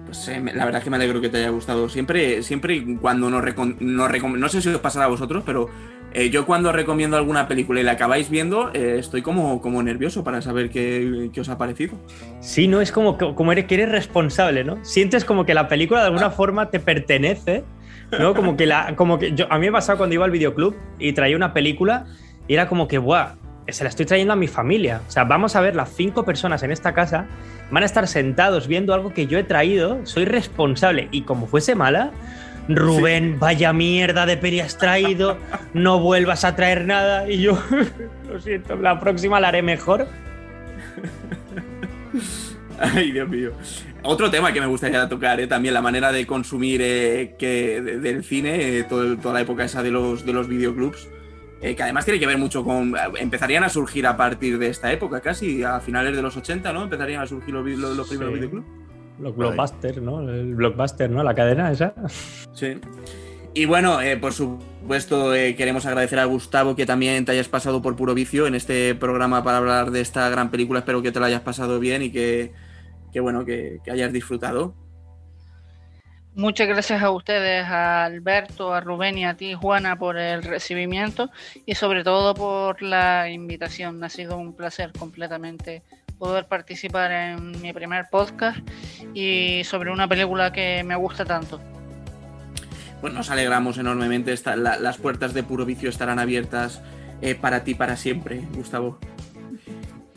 Pues eh, la verdad es que me alegro que te haya gustado. Siempre, siempre cuando nos, recom- nos recom- no sé si os pasará a vosotros, pero eh, yo cuando recomiendo alguna película y la acabáis viendo, eh, estoy como, como nervioso para saber qué, qué os ha parecido. Sí, no es como, como eres, que eres responsable, ¿no? Sientes como que la película de alguna forma te pertenece, ¿no? Como que la. Como que yo, a mí me pasaba cuando iba al videoclub y traía una película y era como que, ¡buah! Se la estoy trayendo a mi familia. O sea, vamos a ver las cinco personas en esta casa, van a estar sentados viendo algo que yo he traído, soy responsable. Y como fuese mala, Rubén, vaya mierda de peli has traído, no vuelvas a traer nada. Y yo, [laughs] lo siento, la próxima la haré mejor. Ay, Dios mío. Otro tema que me gustaría tocar, eh, también la manera de consumir eh, que, de- del cine, eh, todo- toda la época esa de los, de los videoclubs, eh, que además tiene que ver mucho con... Empezarían a surgir a partir de esta época, casi a finales de los 80, ¿no? Empezarían a surgir los, los- los primeros Sí. videoclubs. Los blockbusters, ¿no? El blockbuster, ¿no? La cadena esa. Sí. Y bueno, eh, por supuesto, eh, queremos agradecer a Gustavo que también te hayas pasado por puro vicio en este programa para hablar de esta gran película. Espero que te lo hayas pasado bien y que, que bueno, que, que hayas disfrutado. Muchas gracias a ustedes, a Alberto, a Rubén y a ti, Juana, por el recibimiento y sobre todo por la invitación. Ha sido un placer completamente poder participar en mi primer podcast y sobre una película que me gusta tanto. Pues nos alegramos enormemente. La- las puertas de puro vicio estarán abiertas eh, para ti para siempre, Gustavo.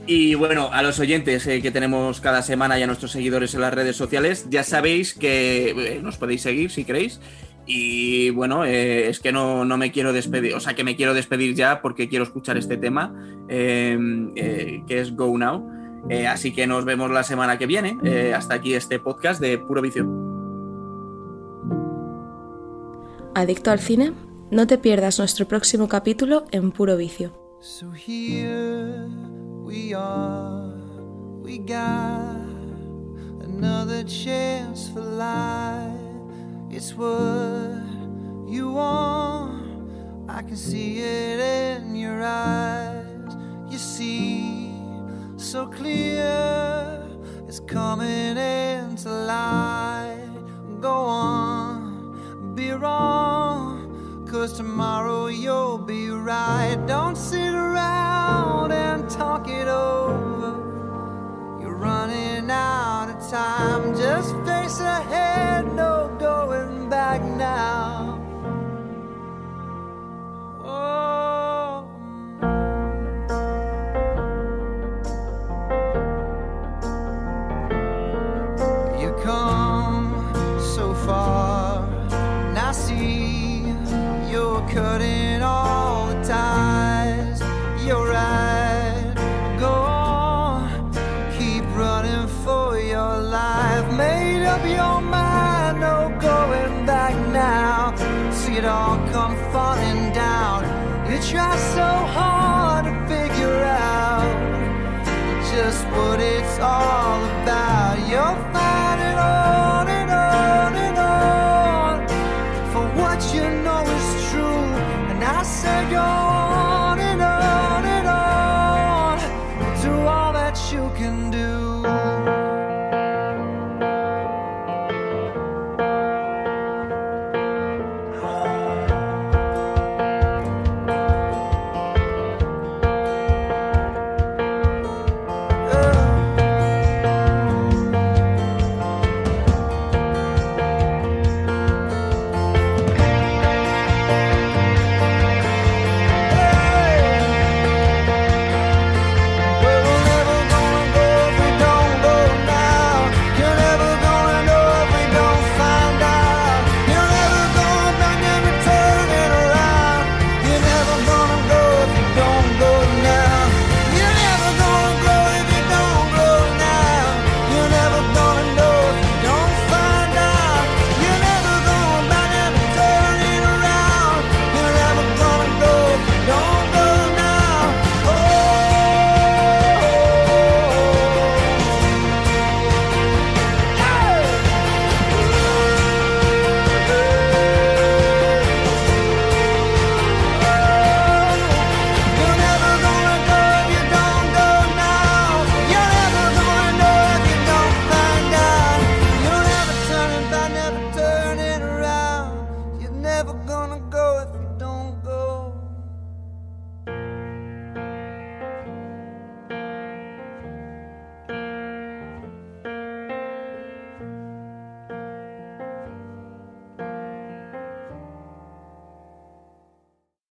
Y bueno, a los oyentes eh, que tenemos cada semana y a nuestros seguidores en las redes sociales, ya sabéis que eh, nos podéis seguir si queréis. Y bueno, eh, es que no, no me quiero despedir, o sea que me quiero despedir ya porque quiero escuchar este tema, eh, eh, que es Go Now. Eh, así que nos vemos la semana que viene. Eh, hasta aquí este podcast de Puro Vicio. Adicto al cine, no te pierdas nuestro próximo capítulo en Puro Vicio. So here we are, we got another chance for life. It's what you want, I can see it in your eyes. You see so clear, it's coming into light. Go on, be wrong. Cause tomorrow you'll be right. Don't sit around and talk it over. You're running out of time. Just face ahead,